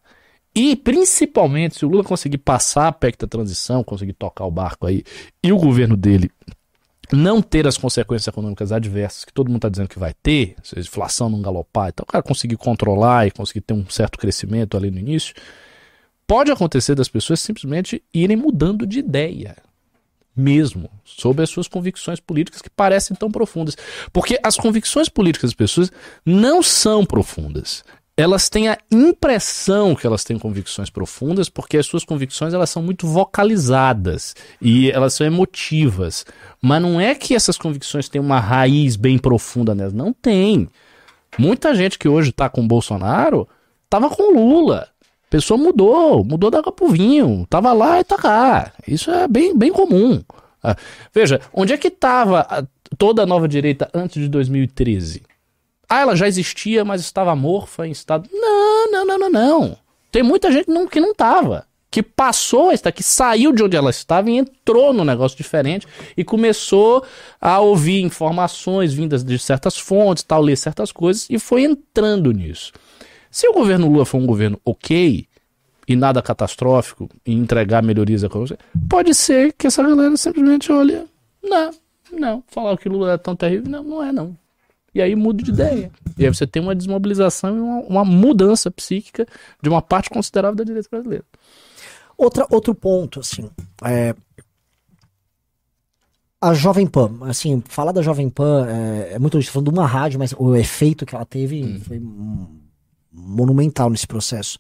e principalmente se o Lula conseguir passar a PEC da transição, conseguir tocar o barco aí, e o governo dele não ter as consequências econômicas adversas que todo mundo está dizendo que vai ter, inflação não galopar, então o cara conseguir controlar e conseguir ter um certo crescimento ali no início, pode acontecer das pessoas simplesmente irem mudando de ideia mesmo sobre as suas convicções políticas que parecem tão profundas. Porque as convicções políticas das pessoas não são profundas. Elas têm a impressão que elas têm convicções profundas, porque as suas convicções elas são muito vocalizadas e elas são emotivas. Mas não é que essas convicções têm uma raiz bem profunda nelas. Não tem. Muita gente que hoje está com Bolsonaro estava com Lula. A pessoa mudou, mudou da pro vinho, tava lá e tá cá. Isso é bem, bem comum. Ah, veja, onde é que estava toda a nova direita antes de 2013? Ah, ela já existia, mas estava morfa em estado. Não, não, não, não, não. Tem muita gente não, que não estava. Que passou a estar, que saiu de onde ela estava e entrou num negócio diferente e começou a ouvir informações vindas de certas fontes, tal, ler certas coisas e foi entrando nisso. Se o governo Lula for um governo ok e nada catastrófico e entregar melhorias econômicas, pode ser que essa galera simplesmente olhe, não, não, falar que Lula é tão terrível, não, não é não. E aí muda de ideia. E aí você tem uma desmobilização e uma, uma mudança psíquica de uma parte considerável da direita brasileira. Outra, outro ponto, assim, é, a Jovem Pan, assim, falar da Jovem Pan é, é muito falando de uma rádio, mas o efeito que ela teve hum. foi monumental nesse processo.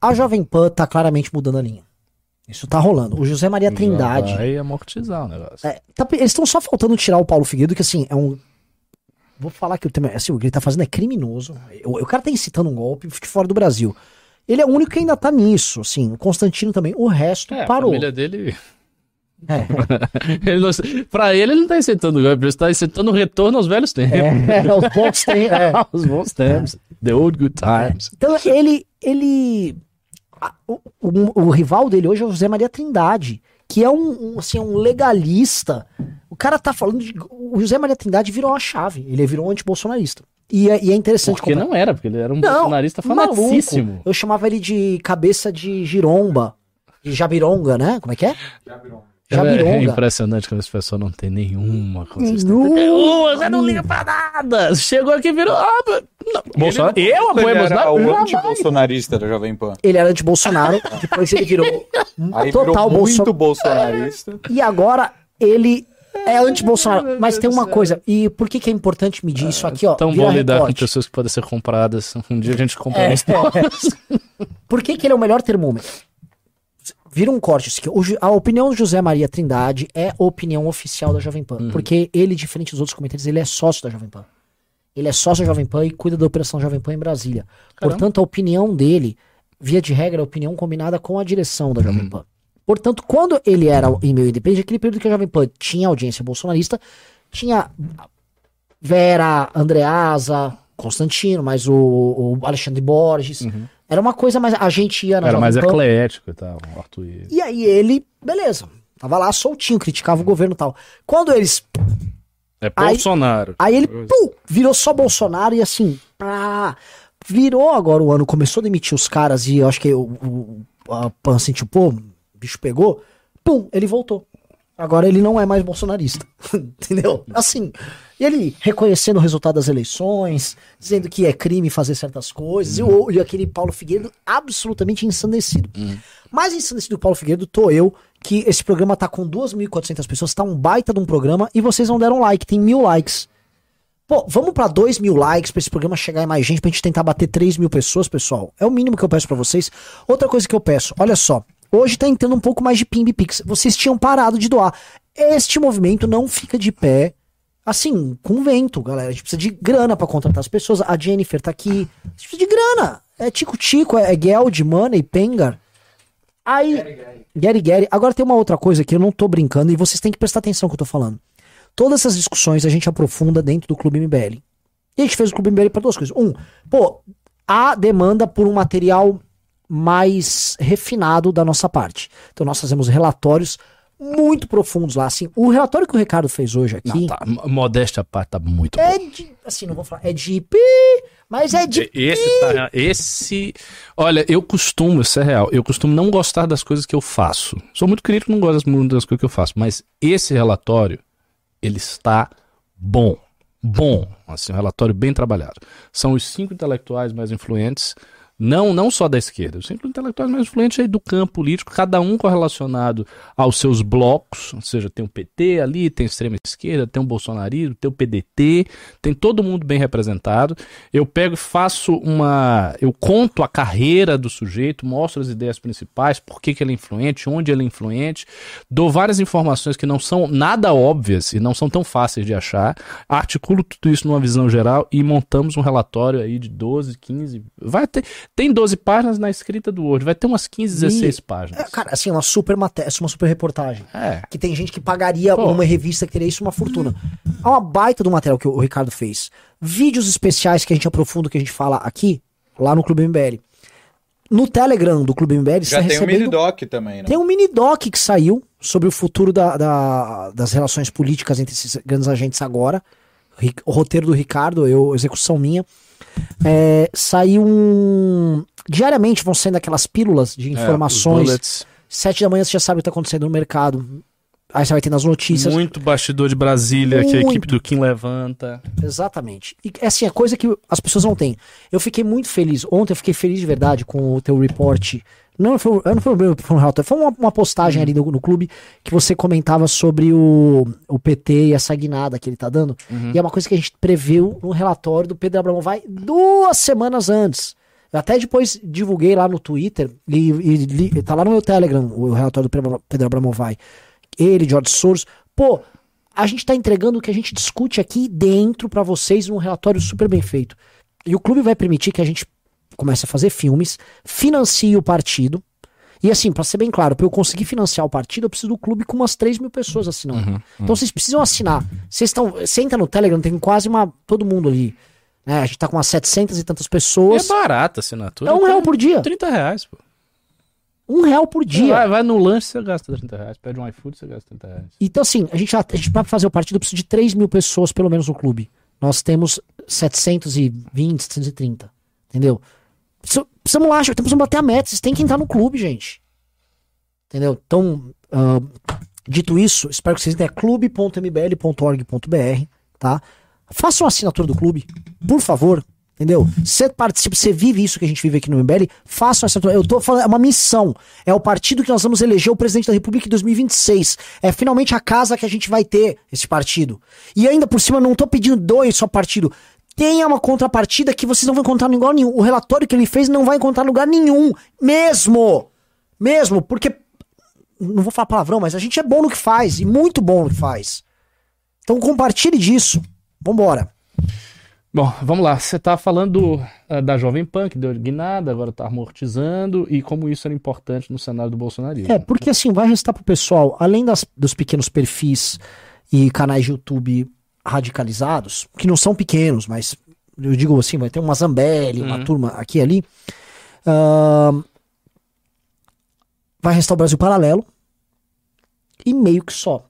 A Jovem Pan tá claramente mudando a linha. Isso tá rolando. O José Maria Trindade. Já vai amortizar o negócio. É, tá, eles estão só faltando tirar o Paulo Figueiredo, que assim, é um. Vou falar que o, tema, assim, o que ele tá fazendo é criminoso. O, o cara tá incitando um golpe de fora do Brasil. Ele é o único que ainda tá nisso, assim. O Constantino também. O resto é, parou. A família dele. É. [LAUGHS] ele não, pra ele, ele não tá incitando golpe, ele está incitando o retorno aos velhos tempos. É, aos bons [LAUGHS] tempos. É. aos bons tempos. The old good times. Então, ele. ele o, o, o, rival dele hoje é o José Maria Trindade, que é um, um, assim, um legalista. O cara tá falando de. O José Maria Trindade virou uma chave. Ele virou um antibolsonarista. E é, e é interessante. Porque como... não era, porque ele era um não, bolsonarista fanaticíssimo. Eu chamava ele de cabeça de giromba. De jabironga, né? Como é que é? Jabironga. Jabironga. É, é impressionante como esse pessoal não tem nenhuma consistência. Nenhuma, você não liga pra nada. Chegou aqui e virou. Ah, não. Bolsonaro. Ele, eu apoio Bolsonaro. o anti-bolsonarista da Jovem Pan. Ele era anti-Bolsonaro, [LAUGHS] depois ele virou Aí total virou muito bolsonarista. E agora ele é anti-Bolsonaro. Mas tem uma coisa, e por que, que é importante medir isso aqui, ó? Tão bom lidar recorte. com pessoas que podem ser compradas. Um dia a gente compra é, é. [LAUGHS] Por que, que ele é o melhor termômetro? Vira um corte. A opinião do José Maria Trindade é a opinião oficial da Jovem Pan. Uhum. Porque ele, diferente dos outros comentários, ele é sócio da Jovem Pan. Ele é sócio da Jovem Pan e cuida da operação Jovem Pan em Brasília. Caramba. Portanto, a opinião dele, via de regra, é a opinião combinada com a direção da Jovem uhum. Pan. Portanto, quando ele era em meio independente, aquele período que a Jovem Pan tinha audiência bolsonarista, tinha Vera, Andreasa, Constantino, mas o, o Alexandre Borges. Uhum. Era uma coisa mais. A gente ia na Era mais eclético e tal, Arthur. E aí ele, beleza. Tava lá soltinho, criticava o governo e tal. Quando eles. É Bolsonaro. Aí, aí ele pum, virou só Bolsonaro e assim. Pá, virou agora o ano, começou a demitir os caras e eu acho que o, o a Pan assim, tipo, pô, o bicho pegou. Pum, ele voltou. Agora ele não é mais bolsonarista. [LAUGHS] Entendeu? Assim. E ele reconhecendo o resultado das eleições, dizendo que é crime fazer certas coisas, uhum. o, e aquele Paulo Figueiredo absolutamente ensandecido. Uhum. Mais ensandecido do Paulo Figueiredo tô eu, que esse programa tá com 2.400 pessoas, tá um baita de um programa, e vocês não deram like, tem mil likes. Pô, vamos para 2 mil likes pra esse programa chegar em mais gente, pra gente tentar bater 3 mil pessoas, pessoal. É o mínimo que eu peço para vocês. Outra coisa que eu peço, olha só, Hoje tá entrando um pouco mais de Pimbi Pix. Vocês tinham parado de doar. Este movimento não fica de pé assim, com vento, galera. A gente precisa de grana para contratar as pessoas. A Jennifer tá aqui. A gente precisa de grana. É tico-tico, é, é Geld, Money, Pengar. Aí. Gary Gary. Agora tem uma outra coisa que eu não tô brincando e vocês têm que prestar atenção no que eu tô falando. Todas essas discussões a gente aprofunda dentro do Clube MBL. E a gente fez o Clube MBL para duas coisas. Um, pô, há demanda por um material mais refinado da nossa parte. Então nós fazemos relatórios muito profundos lá, assim. O relatório que o Ricardo fez hoje aqui. Não, tá, modéstia à parte, tá muito é bom. De, assim, não vou falar. É de pi, mas é de. Esse tá. Esse. Olha, eu costumo, isso é real. Eu costumo não gostar das coisas que eu faço. Sou muito crítico, não gosto muito das coisas que eu faço. Mas esse relatório ele está bom. Bom, assim, um relatório bem trabalhado. São os cinco intelectuais mais influentes não, não só da esquerda, os cinco intelectuais mais influentes aí do campo político, cada um correlacionado aos seus blocos, ou seja, tem o PT ali, tem a extrema esquerda, tem o bolsonarismo, tem o PDT, tem todo mundo bem representado. Eu pego e faço uma, eu conto a carreira do sujeito, mostro as ideias principais, por que, que ele é influente, onde ele é influente, dou várias informações que não são nada óbvias e não são tão fáceis de achar, articulo tudo isso numa visão geral e montamos um relatório aí de 12, 15, vai ter tem 12 páginas na escrita do Word, vai ter umas 15, 16 e, páginas. É, cara, assim, uma super matéria, uma super reportagem. É. Que tem gente que pagaria Pô. uma revista que teria isso uma fortuna. É uma baita do material que o Ricardo fez. Vídeos especiais que a gente aprofunda, que a gente fala aqui, lá no Clube MBL. No Telegram do Clube MBL, Já tem recebendo... um mini doc também, né? Tem um mini doc que saiu sobre o futuro da, da, das relações políticas entre esses grandes agentes agora. O roteiro do Ricardo, eu, execução minha. É, saiu um. Diariamente vão sendo aquelas pílulas de é, informações. É, Sete da manhã você já sabe o que está acontecendo no mercado. Aí você vai tendo as notícias. Muito bastidor de Brasília muito. que a equipe do Kim levanta. Exatamente. E assim, a coisa que as pessoas não têm. Eu fiquei muito feliz. Ontem eu fiquei feliz de verdade com o teu report não foi, não foi, um relatório, foi uma, uma postagem ali no, no, clube que você comentava sobre o, o PT e essa guinada que ele tá dando. Uhum. E é uma coisa que a gente previu no relatório do Pedro Abraão vai duas semanas antes. Eu até depois divulguei lá no Twitter e, e, e tá lá no meu Telegram o relatório do Pedro Abraão vai. Ele, George Soros. Pô, a gente tá entregando o que a gente discute aqui dentro para vocês num relatório super bem feito. E o clube vai permitir que a gente começa a fazer filmes, financia o partido. E assim, para ser bem claro, para eu conseguir financiar o partido, eu preciso do clube com umas 3 mil pessoas assinando. Uhum, uhum. Então vocês precisam assinar. Vocês estão. Você entra no Telegram, tem quase uma. todo mundo ali. Né? A gente tá com umas 700 e tantas pessoas. E é barata a assinatura. É um real por dia. 30 reais, pô. Um real por dia. Vai, vai, no lanche, você gasta 30 reais. Pede um iFood, você gasta 30 reais. Então, assim, a gente, a gente pra fazer o partido precisa de 3 mil pessoas, pelo menos, no clube. Nós temos 720, 730. Entendeu? Precisamos lá, que bater a meta. Vocês têm que entrar no clube, gente. Entendeu? Então, uh, dito isso, espero que vocês. É clube.mbl.org.br, tá? Façam a assinatura do clube, por favor. Entendeu? Você participa, você vive isso que a gente vive aqui no MBL, façam a assinatura. Eu tô falando, é uma missão. É o partido que nós vamos eleger o presidente da República em 2026. É finalmente a casa que a gente vai ter, esse partido. E ainda por cima, não tô pedindo dois só partido tenha uma contrapartida que vocês não vão encontrar em lugar nenhum. O relatório que ele fez não vai encontrar em lugar nenhum. Mesmo. Mesmo, porque. Não vou falar palavrão, mas a gente é bom no que faz. E muito bom no que faz. Então compartilhe disso. Vambora. Bom, vamos lá. Você tá falando uh, da Jovem Pan, que deu guinada, agora tá amortizando, e como isso era importante no cenário do bolsonarismo. É, porque assim, vai restar pro pessoal, além das, dos pequenos perfis e canais de YouTube radicalizados, que não são pequenos, mas eu digo assim, vai ter uma Zambelli, uhum. uma turma aqui e ali. Uh, vai restar o Brasil Paralelo e meio que só.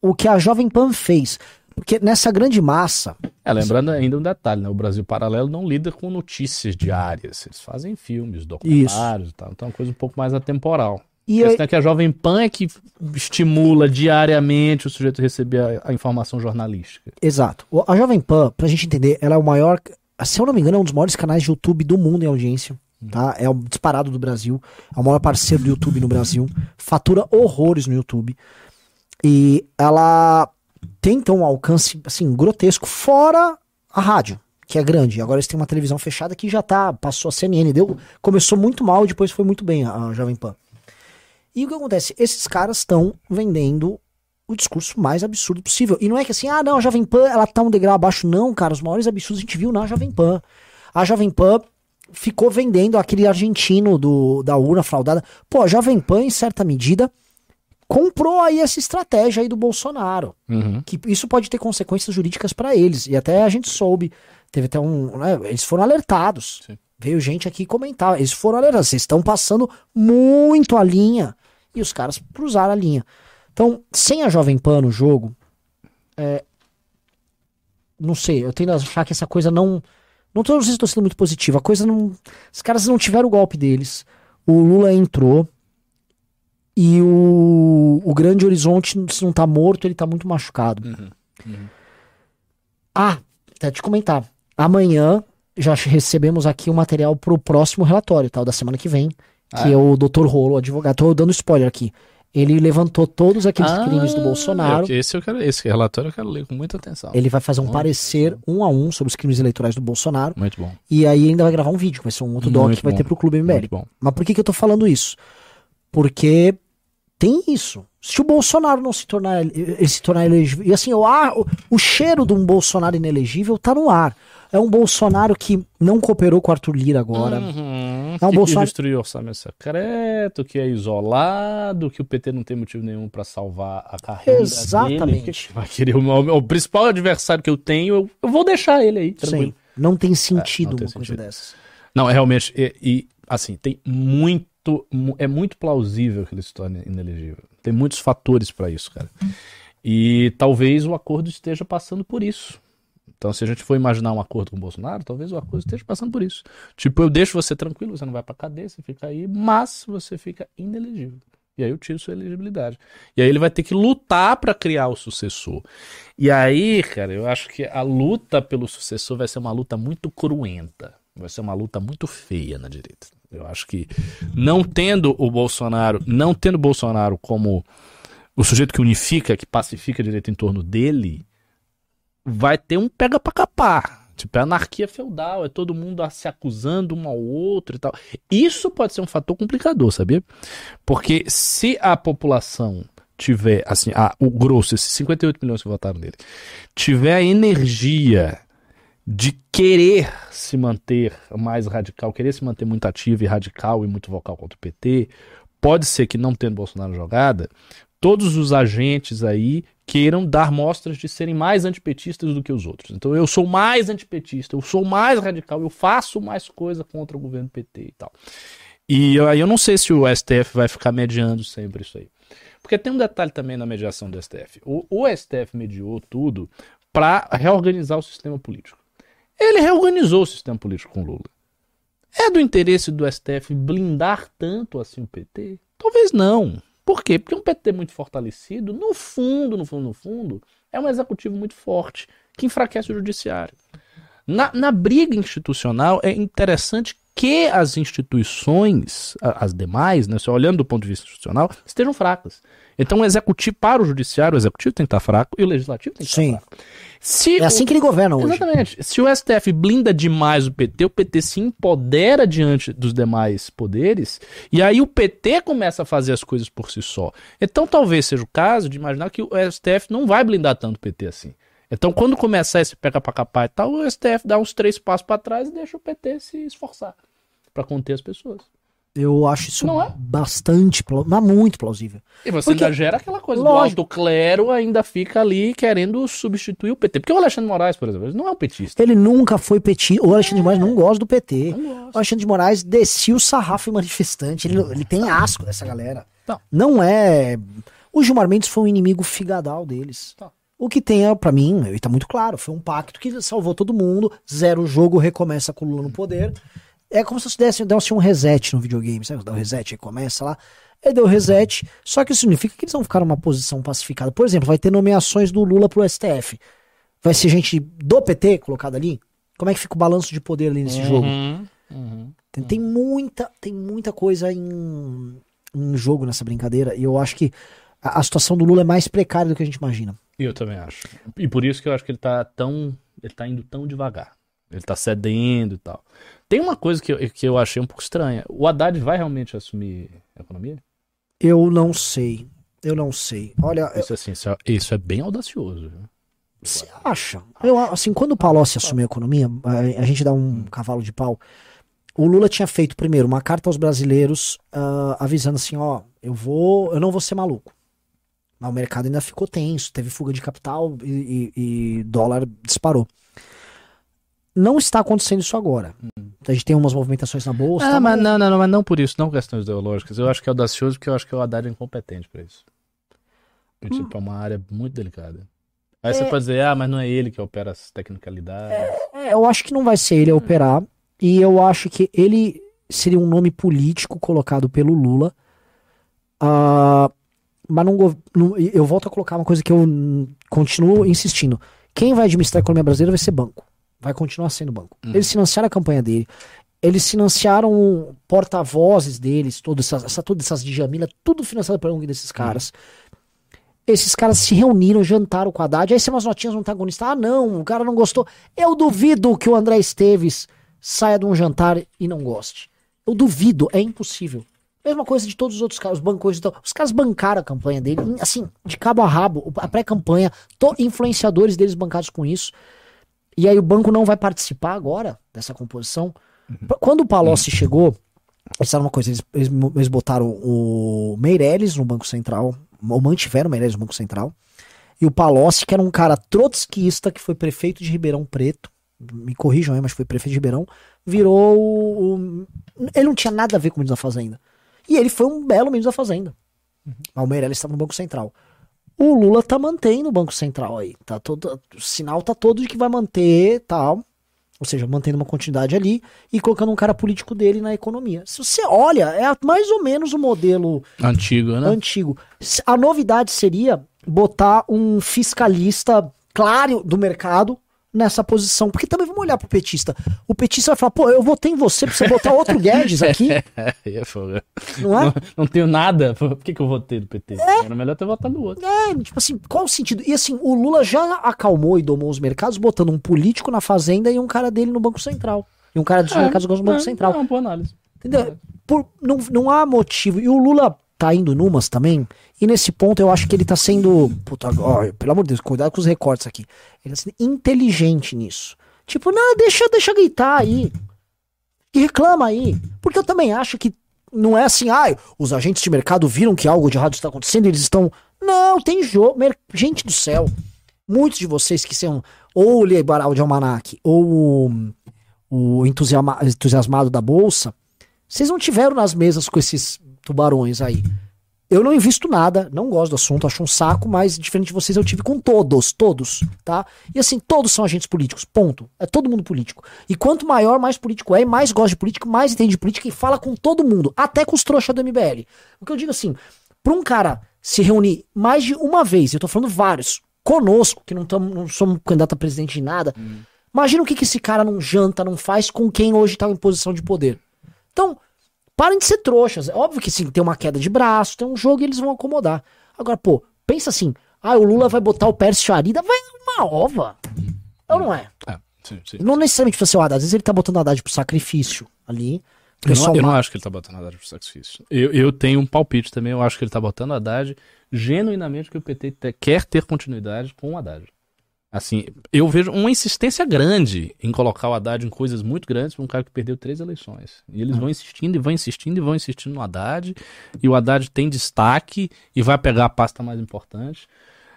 O que a Jovem Pan fez. Porque nessa grande massa. É, lembrando ainda um detalhe, né? O Brasil Paralelo não lida com notícias diárias. Eles fazem filmes, documentários Isso. e tal. Então é uma coisa um pouco mais atemporal. E a questão é que a Jovem Pan é que estimula diariamente o sujeito a receber a, a, informação jornalística. Exato. A Jovem Pan, pra gente entender, ela é o maior, se eu não me engano, é um dos maiores canais de YouTube do mundo em audiência. Tá? É o disparado do Brasil. É o maior parceiro do YouTube no Brasil. Fatura horrores no YouTube. E ela tem então um alcance assim, grotesco, fora a rádio, que é grande. Agora eles têm uma televisão fechada que já tá, passou a CNN, deu, começou muito mal e depois foi muito bem a Jovem Pan. E o que acontece? Esses caras estão vendendo o discurso mais absurdo possível. E não é que assim, ah, não, a Jovem Pan, ela tá um degrau abaixo. Não, cara, os maiores absurdos a gente viu na Jovem Pan. A Jovem Pan ficou vendendo aquele argentino do, da urna fraudada. Pô, a Jovem Pan, em certa medida, comprou aí essa estratégia aí do Bolsonaro. Uhum. Que isso pode ter consequências jurídicas para eles. E até a gente soube. Teve até um. Né, eles foram alertados. Sim. Veio gente aqui comentar. Eles foram alertados. Vocês estão passando muito a linha. E os caras cruzaram a linha. Então, sem a Jovem Pan no jogo, é, não sei, eu tendo a achar que essa coisa não. Não sei se estou sendo muito positivo. A coisa não. Os caras não tiveram o golpe deles. O Lula entrou. E o, o grande horizonte, se não tá morto, ele tá muito machucado. Uhum. Ah, até te comentar. Amanhã já recebemos aqui o material pro próximo relatório, tal, da semana que vem. Ah, Que é? é o Dr. Rolo, o advogado. Tô dando spoiler aqui. Ele levantou todos aqueles Ah, crimes do Bolsonaro. eu- esse, eu quero, esse relatório eu quero ler com muita atenção. Ele vai fazer um Muito parecer bom. um a um sobre os crimes eleitorais do Bolsonaro. Muito bom. E aí ainda vai gravar um vídeo, vai ser um outro doc Muito que vai bom. ter pro Clube MBL. Muito bom. Mas por que, que eu tô falando isso? Porque tem isso. Se o Bolsonaro não se tornar, ele se tornar elegível. E assim, o, ar, o, o cheiro de um Bolsonaro inelegível tá no ar. É um Bolsonaro que não cooperou com o Arthur Lira agora. Uhum. É um que Bolsonaro- destruiu o orçamento secreto, que é isolado, que o PT não tem motivo nenhum pra salvar a carreira Exatamente. dele. que vai querer o, meu- o principal adversário que eu tenho, eu, eu vou deixar ele aí, tranquilo. Sim. Não tem sentido É, não tem uma coisa sentido. dessas. Não, realmente, e, e, assim, tem muito, é muito plausível que ele se torne inelegível. Tem muitos fatores pra isso, cara. E talvez o acordo esteja passando por isso. Então, se a gente for imaginar um acordo com o Bolsonaro, talvez o acordo esteja passando por isso. Tipo, eu deixo você tranquilo, você não vai pra cadeia, você fica aí, mas você fica inelegível. E aí eu tiro sua elegibilidade. E aí ele vai ter que lutar pra criar o sucessor. E aí, cara, eu acho que a luta pelo sucessor vai ser uma luta muito cruenta. Vai ser uma luta muito feia na direita. Eu acho que não tendo o Bolsonaro, não tendo o Bolsonaro como o sujeito que unifica, que pacifica a direita em torno dele, vai ter um pega pra capar. Tipo, é anarquia feudal, é todo mundo se acusando um ao outro e tal. Isso pode ser um fator complicador, sabia? Porque se a população tiver, assim, a- o grosso, esses 58 milhões que votaram nele, tiver a energia de querer se manter mais radical, querer se manter muito ativo e radical e muito vocal contra o PT, pode ser que não tendo Bolsonaro jogada, todos os agentes aí queiram dar mostras de serem mais antipetistas do que os outros. Então eu sou mais antipetista, eu sou mais radical, eu faço mais coisa contra o governo PT e tal. E aí eu não sei se o STF vai ficar mediando sempre isso aí. Porque tem um detalhe também na mediação do STF. O, o STF mediou tudo para reorganizar o sistema político. Ele reorganizou o sistema político com Lula. É do interesse do STF blindar tanto assim o PT? Talvez não. Por quê? Porque um PT muito fortalecido, no fundo, no fundo, no fundo, é um executivo muito forte, que enfraquece o judiciário. Na, na briga institucional, é interessante que as instituições, as demais, né, só olhando do ponto de vista institucional, estejam fracas. Então, o executivo, para o judiciário, o executivo tem que estar fraco e o legislativo tem que Sim. estar fraco. Se É assim que ele governa hoje. Exatamente. Se o STF blinda demais o PT, o PT se empodera diante dos demais poderes, e aí o PT começa a fazer as coisas por si só. Então talvez seja o caso de imaginar que o STF não vai blindar tanto o PT assim. Então, quando começar esse pega pra capar e tal, o STF dá uns três passos pra trás e deixa o PT se esforçar pra conter as pessoas. Eu acho isso Não é? bastante, mas muito plausível. E você Porque- ainda gera aquela coisa Lógico. do alto clero ainda fica ali querendo substituir o PT. Porque o Alexandre Moraes, por exemplo, ele não é um petista. Ele nunca foi petista. O Alexandre de Moraes não gosta do PT. Não O gosta. Alexandre de Moraes descia o sarrafo em manifestante. Ele, ele tem asco dessa galera. Não. Não é. O Gilmar Mendes foi um inimigo figadal deles. Tá. O que tem, é, pra mim, e tá muito claro, foi um pacto que salvou todo mundo. Zero o jogo, recomeça com o Lula no poder. É como se desse, desse um reset no videogame, sabe? Dá um reset e começa lá. Aí deu reset, só que isso significa que eles vão ficar numa posição pacificada. Por exemplo, vai ter nomeações do Lula pro STF. Vai ser gente do PT colocada ali? Como é que fica o balanço de poder ali nesse jogo? Uhum, uhum. Tem, tem muita, tem muita coisa em, em jogo nessa brincadeira. E eu acho que a, a situação do Lula é mais precária do que a gente imagina. Eu também acho. E por isso que eu acho que ele tá tão. Ele tá indo tão devagar. Ele tá cedendo e tal. Tem uma coisa que eu, que eu achei um pouco estranha. O Haddad vai realmente assumir a economia? Eu não sei. Eu não sei. Olha, Isso, assim, isso, é, isso é bem audacioso. viu? você acha? Eu, assim, quando o Palocci assumiu a economia, a, a gente dá um cavalo de pau. O Lula tinha feito primeiro uma carta aos brasileiros ah, avisando assim, ó, eu vou, eu não vou ser maluco. Mas o mercado ainda ficou tenso, teve fuga de capital e, e- e dólar disparou. Não está acontecendo isso agora. A gente tem umas movimentações na bolsa. Ah, tá, mas não, não, não, mas não por isso, não questões ideológicas. Eu acho que é audacioso porque eu acho que o Haddad é incompetente pra isso. E, tipo, é uma área muito delicada. Aí você É. pode dizer, ah, mas não é ele que opera as tecnicalidades. É, eu acho que não vai ser ele a operar. E eu acho que ele seria um nome político colocado pelo Lula. Ah, mas não, não- eu volto a colocar uma coisa que eu, continuo insistindo. Quem vai administrar a economia brasileira vai ser banco. Vai continuar sendo banco. Eles financiaram a campanha dele. Eles financiaram porta-vozes deles, todas essas, essa, todas essas Djamila, tudo financiado por um desses caras. Esses caras se reuniram, jantaram com a Haddad. Aí são umas notinhas no antagonista. Ah, não, o cara não gostou. Eu duvido que o André Esteves saia de um jantar e não goste. Eu duvido, é impossível. Mesma coisa de todos os outros caras, os bancos e tal. Os caras bancaram a campanha dele, assim, de cabo a rabo, a pré-campanha, influenciadores deles bancados com isso. E aí o banco não vai participar agora dessa composição. P- Quando o Palocci chegou, eles fizeram uma coisa, eles, eles, botaram o Meirelles no Banco Central, ou mantiveram o Meirelles no Banco Central, e o Palocci, que era um cara trotskista, que foi prefeito de Ribeirão Preto, me corrijam aí, mas foi prefeito de Ribeirão, virou o, o- Ele não tinha nada a ver com o ministro da Fazenda. E ele foi um belo ministro da Fazenda. Mas o Meirelles estava no Banco Central. O Lula tá mantendo o Banco Central aí. Tá todo, o sinal tá todo de que vai manter tal. Ou seja, mantendo uma continuidade ali e colocando um cara político dele na economia. Se você olha, é mais ou menos o modelo Antigo, né? antigo. A novidade seria botar um fiscalista claro do mercado nessa posição. Porque também vamos olhar pro petista. O petista vai falar, pô, eu votei em você pra você botar outro Guedes aqui, [LAUGHS] é não é? Não, não tenho nada. Por que, que eu votei do PT? Era melhor ter votado no outro. É, tipo assim, qual o sentido? E assim, o Lula já acalmou e domou os mercados, botando um político na fazenda e um cara dele no Banco Central. E um cara dos mercados no Banco é, Central. É uma boa análise. Entendeu? Por, não, não há motivo. E o Lula tá indo numas também. E nesse ponto eu acho que ele tá sendo. Puta, ó, pelo amor de Deus, cuidado com os recortes aqui. Ele tá sendo inteligente nisso. Tipo, não, deixa, deixa gritar aí. E reclama aí. Porque eu também acho que não é assim, ai, os agentes de mercado viram que algo de errado está acontecendo e eles estão. Não, tem jogo. mer- Gente do céu. Muitos de vocês que são ou o liberal de almanac ou o, o entusiasma- entusiasmado da bolsa, vocês não tiveram nas mesas com esses tubarões aí. Eu não invisto nada, não gosto do assunto, acho um saco, mas diferente de vocês, eu tive com todos, todos, tá? E assim, todos são agentes políticos, ponto. É todo mundo político. E quanto maior, mais político é, e mais gosta de política, mais entende de política e fala com todo mundo, até com os trouxas do MBL. O que eu digo assim, pra um cara se reunir mais de uma vez, eu tô falando vários, conosco, que não, tamo, não somos candidato a presidente de nada, imagina o que, que esse cara não janta, não faz com quem hoje tá em posição de poder. Então, Parem de ser trouxas. É óbvio que sim, tem uma queda de braço, tem um jogo e eles vão acomodar. Agora, pô, pensa assim: ah, o Lula vai botar o Pércio Arida, vai uma ova. Ou não é? É, sim, sim. Não necessariamente precisa ser o Haddad, às vezes ele tá botando o Haddad pro sacrifício ali. Eu não, eu não acho que ele tá botando Haddad pro sacrifício. Eu, eu tenho um palpite também. Eu acho que ele tá botando Haddad genuinamente que o PT te- quer ter continuidade com o Haddad. Assim, eu vejo uma insistência grande em colocar o Haddad em coisas muito grandes para um cara que perdeu três eleições. E eles vão insistindo e vão insistindo e vão insistindo no Haddad. E o Haddad tem destaque e vai pegar a pasta mais importante.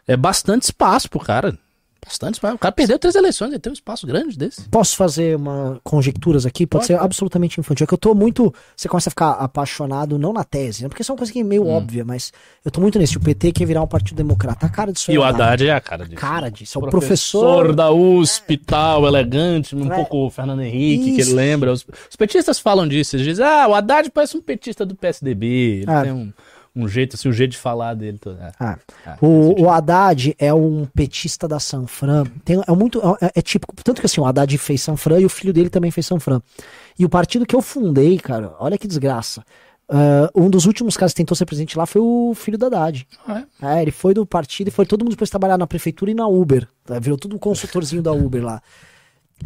É bastante espaço pro cara. Bastante espaço. O cara perdeu três eleições, ele tem um espaço grande desse. Posso fazer uma conjecturas aqui? Pode, Pode, ser absolutamente infantil. É que eu tô muito. Você começa a ficar apaixonado, não na tese, né? Porque isso é uma coisa que é meio óbvia, mas eu tô muito nesse. O PT quer virar um partido democrata. A cara disso E é o Haddad. É a cara disso. Cara disso. É o professor, professor. da USP, tal, elegante, um É. pouco o Fernando Henrique, que Isso. ele lembra. Os, os petistas falam disso, eles dizem, ah, o Haddad parece um petista do PSDB, ele Ah. tem um, um jeito, assim, o jeito de falar dele. todo- é. Ah, Ah, o, o Haddad é um petista da Sanfran. Tem, é muito. É, é típico. Tanto que assim, o Haddad fez Sanfran e o filho dele também fez Sanfran. E o partido que eu fundei, cara, olha que desgraça. ah, um dos últimos caras que tentou ser presidente lá foi o filho da Haddad. Ah, é? É, ele foi do partido e foi todo mundo depois trabalhar na prefeitura e na Uber. tá? Virou tudo um consultorzinho da Uber lá.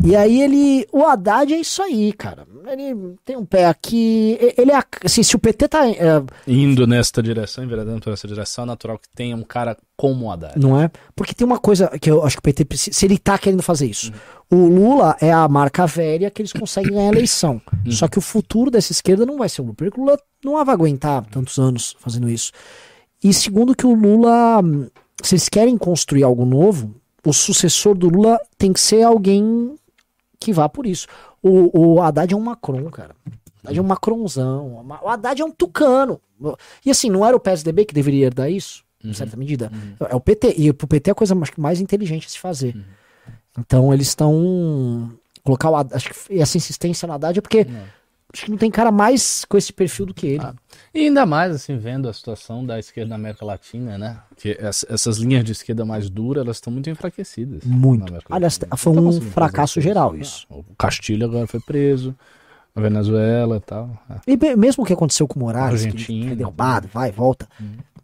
E aí ele. O Haddad é isso aí, cara. Ele tem um pé aqui. Ele é. Assim, se o PT tá. é, Indo nesta direção, enveredando por essa direção, é natural que tenha um cara como o Haddad. Não é? Porque tem uma coisa que eu acho que o PT precisa. Se ele tá querendo fazer isso. O Lula é a marca velha que eles conseguem ganhar a eleição. [LAUGHS] Só que o futuro dessa esquerda não vai ser o Lula. Porque o Lula não vai aguentar tantos anos fazendo isso. E segundo que o Lula. hum, Se eles querem construir algo novo, o sucessor do Lula tem que ser alguém que vá por isso. O, o Haddad é um Macron, cara. O Haddad é um Macronzão. O Haddad é um tucano. E assim, não era o PSDB que deveria herdar isso? Em certa medida. É o PT. E pro PT é a coisa mais, mais inteligente a se fazer. Então eles estão. Colocar o Haddad. Acho que essa insistência no Haddad é porque. Acho que não tem cara mais com esse perfil do que ele. Ah, E ainda mais, assim, vendo a situação da esquerda na América Latina, né? Que ess- essas linhas de esquerda mais duras, elas estão muito enfraquecidas. Muito. Aliás, foi tá um conseguindo fracasso geral coisa. isso. O Castilho agora foi preso, a Venezuela e tal. É. E mesmo o que aconteceu com o Morales, que foi derrubado, vai, volta,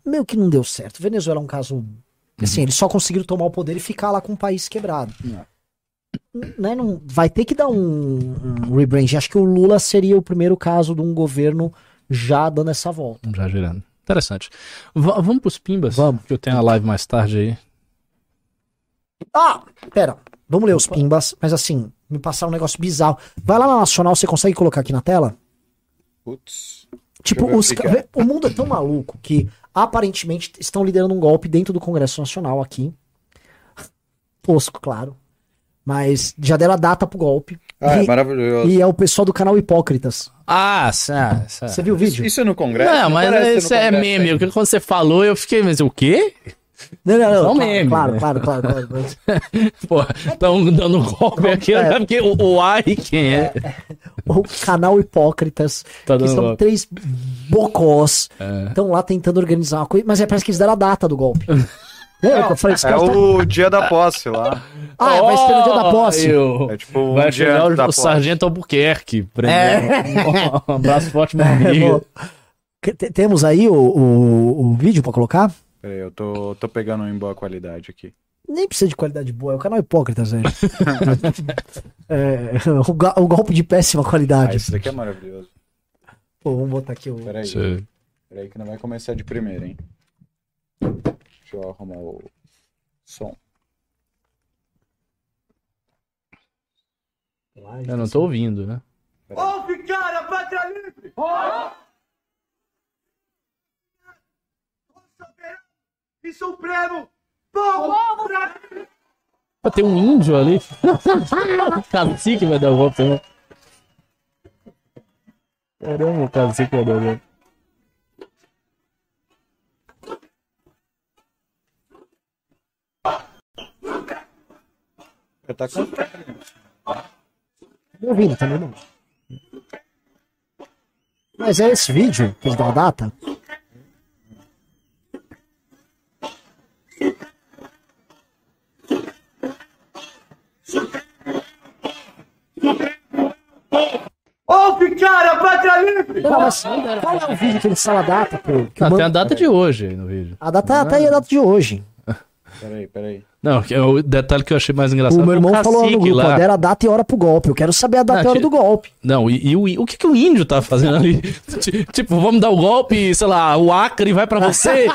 meio que não deu certo. Venezuela é um caso. Assim, eles só conseguiram tomar o poder e ficar lá com o país quebrado. Né, não, vai ter que dar um, um rebranding. Acho que o Lula seria o primeiro caso de um governo já dando essa volta. Já girando. Interessante. Va- vamos pros Pimbas? Vamos. Que eu tenho a live mais tarde aí. Ah, pera. Vamos ler os pimbas, mas assim, me passaram um negócio bizarro. Vai lá na Nacional, você consegue colocar aqui na tela? Putz. Tipo, os é. o mundo é tão maluco que aparentemente estão liderando um golpe dentro do Congresso Nacional aqui. Tosco, claro. Mas já deram a data pro golpe. Ah, é e, maravilhoso. e é o pessoal do canal Hipócritas. Ah, sa- sa- Você viu o vídeo? Isso é no Congresso? Não, mas parece isso é Congresso, meme. que quando você falou, eu fiquei, mas o quê? Não, não, não. Só claro, meme, claro, né? claro, claro, claro, claro. [LAUGHS] Pô, estão dando um golpe aqui, É. porque o, o ai quem é? O canal Hipócritas, Tá que são golpe. três bocós, É. estão lá tentando organizar uma coisa, mas é, parece que eles deram a data do golpe. [LAUGHS] Lembra que eu falei, esse É tá- o dia da posse lá. Ah, vai ser no dia da posse. Eu- É tipo um Vai dia chegar o, da o posse. Sargento Albuquerque. É. Um abraço forte, meu [LAUGHS] É, amigo. te- Temos aí o, o, o vídeo pra colocar? Peraí, eu tô, tô pegando um em boa qualidade aqui. Nem precisa de qualidade boa, é o canal Hipócritas, [LAUGHS] velho. É, o, o golpe de péssima Ah, qualidade. esse daqui é maravilhoso. Pô, vamos botar aqui o. Peraí. Peraí que não vai começar de primeira, hein? Deixa eu arrumar o som. Eu não tô ouvindo, né? Ouve, cara, pátria livre! Soberano e supremo povo! Pô, tem um índio ali. [LAUGHS] cacique vai dar o golpe também. Caramba, o cacique vai dar o golpe. Tá com... Me ouvindo também, não. Mas é esse vídeo que eles dão a data? Ouve, cara, pátria livre! Não, mas qual é o vídeo que eles falam a data, pô? Que o Ah, man- tem a data de hoje aí no vídeo. A data tá aí a data de hoje. [LAUGHS] Peraí, peraí. Não, é o detalhe que eu achei mais engraçado. O meu é irmão falou no grupo, lá. ó, deram a data e hora pro golpe. Eu quero saber a data Ah, e hora do golpe. Não, e, e o, o que, que o índio tá fazendo ali? [LAUGHS] Ti- tipo, vamos dar o golpe, sei lá, o Acre vai pra você.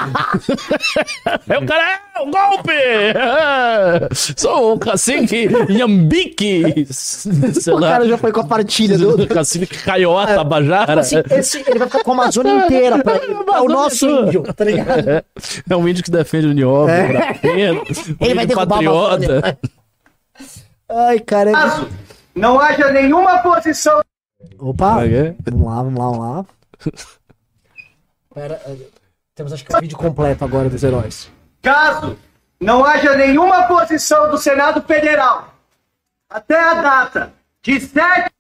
é o cara, é o golpe! É, [LAUGHS] sou o cacique Yambique. [LAUGHS] Sei O lá. cara já foi com a partilha do. do cacique Caiota, Bajara. Assim, esse, ele vai ficar com a Amazônia inteira pra. É o nosso índio, tá ligado? É, é um índio que defende o Nióbio, É. [LAUGHS] Ele vai derrubar a Amazônia. Ai, cara. é- Não haja nenhuma posição Opa, É. vamos lá, vamos lá, vamos lá. [LAUGHS] Pera, eh, temos acho que o vídeo completo agora dos heróis. caso não haja nenhuma posição do Senado Federal até a data de 7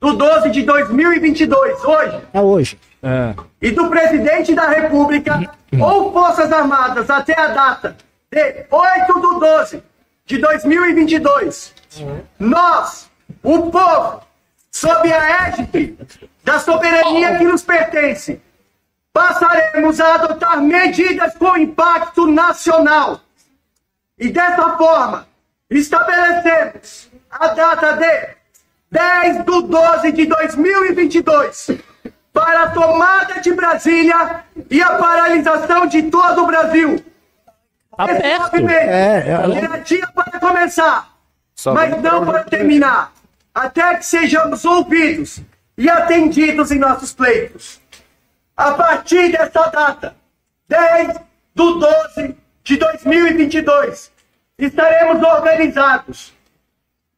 do 12 de 2022, hoje, É hoje. É. e do presidente da República ou Forças Armadas até a data de 8 do 12 de 2022, nós, o povo, sob a égide da soberania que nos pertence, passaremos a adotar medidas com impacto nacional. E dessa forma, estabelecemos a data de 10 do 12 de 2022 para a tomada de Brasília e a paralisação de todo o Brasil. Tá Esse perto. movimento É, é, terá dia para começar, Só mas não para terminar, até que sejamos ouvidos e atendidos em nossos pleitos. A partir dessa data, 10 do 12 de 2022, estaremos organizados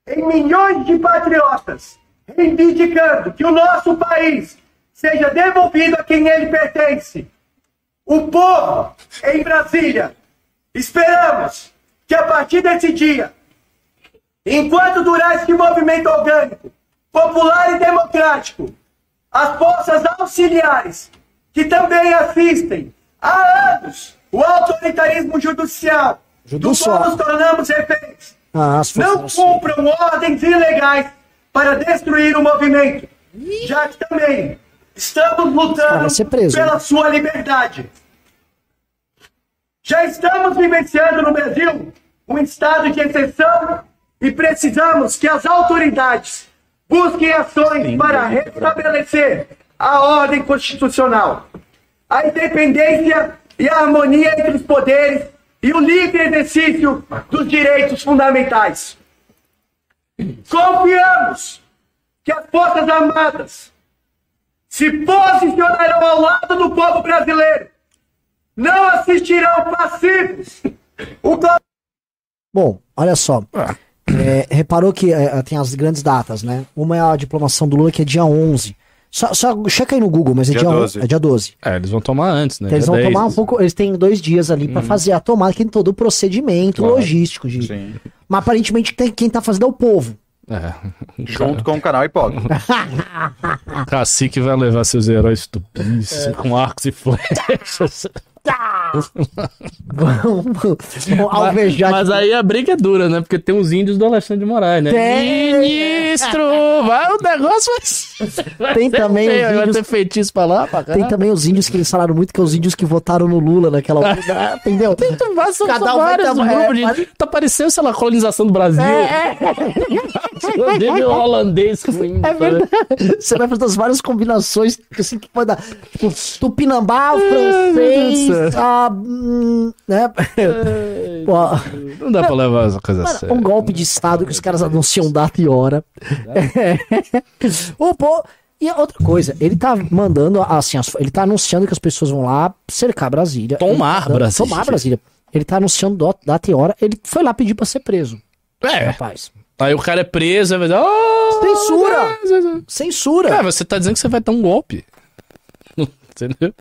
em milhões de patriotas, reivindicando que o nosso país seja devolvido a quem ele pertence. O povo em Brasília, esperamos que a partir desse dia Enquanto durar este movimento orgânico, popular e democrático, as forças auxiliares, que também assistem há anos o autoritarismo judicial, do Judicial. qual nos tornamos reféns, Ah, não cumpram ordens ilegais para destruir o movimento, já que também estamos lutando vai ser preso, pela né? sua liberdade. Já estamos vivenciando no Brasil um estado de exceção e precisamos que as autoridades busquem ações para restabelecer a ordem constitucional, a independência e a harmonia entre os poderes e o livre exercício dos direitos fundamentais. Confiamos que as Forças Armadas se posicionarão ao lado do povo brasileiro, não assistirão passivos o Bom, olha só. É, reparou que é, tem as grandes datas, né? Uma é a diplomação do Lula, que é dia 11. Só, só checa aí no Google, mas é Dia dia, 12. 11, é dia 12. É, eles vão tomar antes, né? Então eles Dia vão 10. tomar um pouco. Eles têm dois dias ali pra fazer a tomada, que tem todo o procedimento Claro. logístico. De... Sim. Mas aparentemente tem, quem tá fazendo é o povo. É. Junto com o canal Hipócrita. Cacique vai levar seus heróis tupis com arcos e flechas. [LAUGHS] Vamos alvejar. Mas aí a briga é dura, né? Porque tem os índios do Alexandre de Moraes, né? Tem. Ministro! Vai, o negócio vai, Tem também feio, os vai índios- ter feitiço pra lá, pra cá. Tem também os índios que eles falaram muito, que é os índios que votaram no Lula naquela oportunidade, entendeu? Mas são, Cada são um vai vários grupos é, de... Tá parecendo, sei lá, colonização do Brasil. É, Dele holandês com índio. É sabe? verdade. Você vai fazer as várias combinações assim, que pode dar. Tipo, tupinambá, francês, meu Ah, né? Pô, Não dá pra levar essa coisa mano, um golpe de Estado que os caras anunciam data e hora. [LAUGHS] o pô, e outra coisa, ele tá mandando, assim, as- ele tá anunciando que as pessoas vão lá cercar Brasília. Tomar tá- Brasília. Tomar Brasília. Ele tá anunciando do- data e hora. Ele foi lá pedir pra ser preso, É. rapaz. Aí o cara é preso, vai dizer... "Oh, Censura! Deus". Censura! Você tá dizendo que você vai dar um golpe. Entendeu?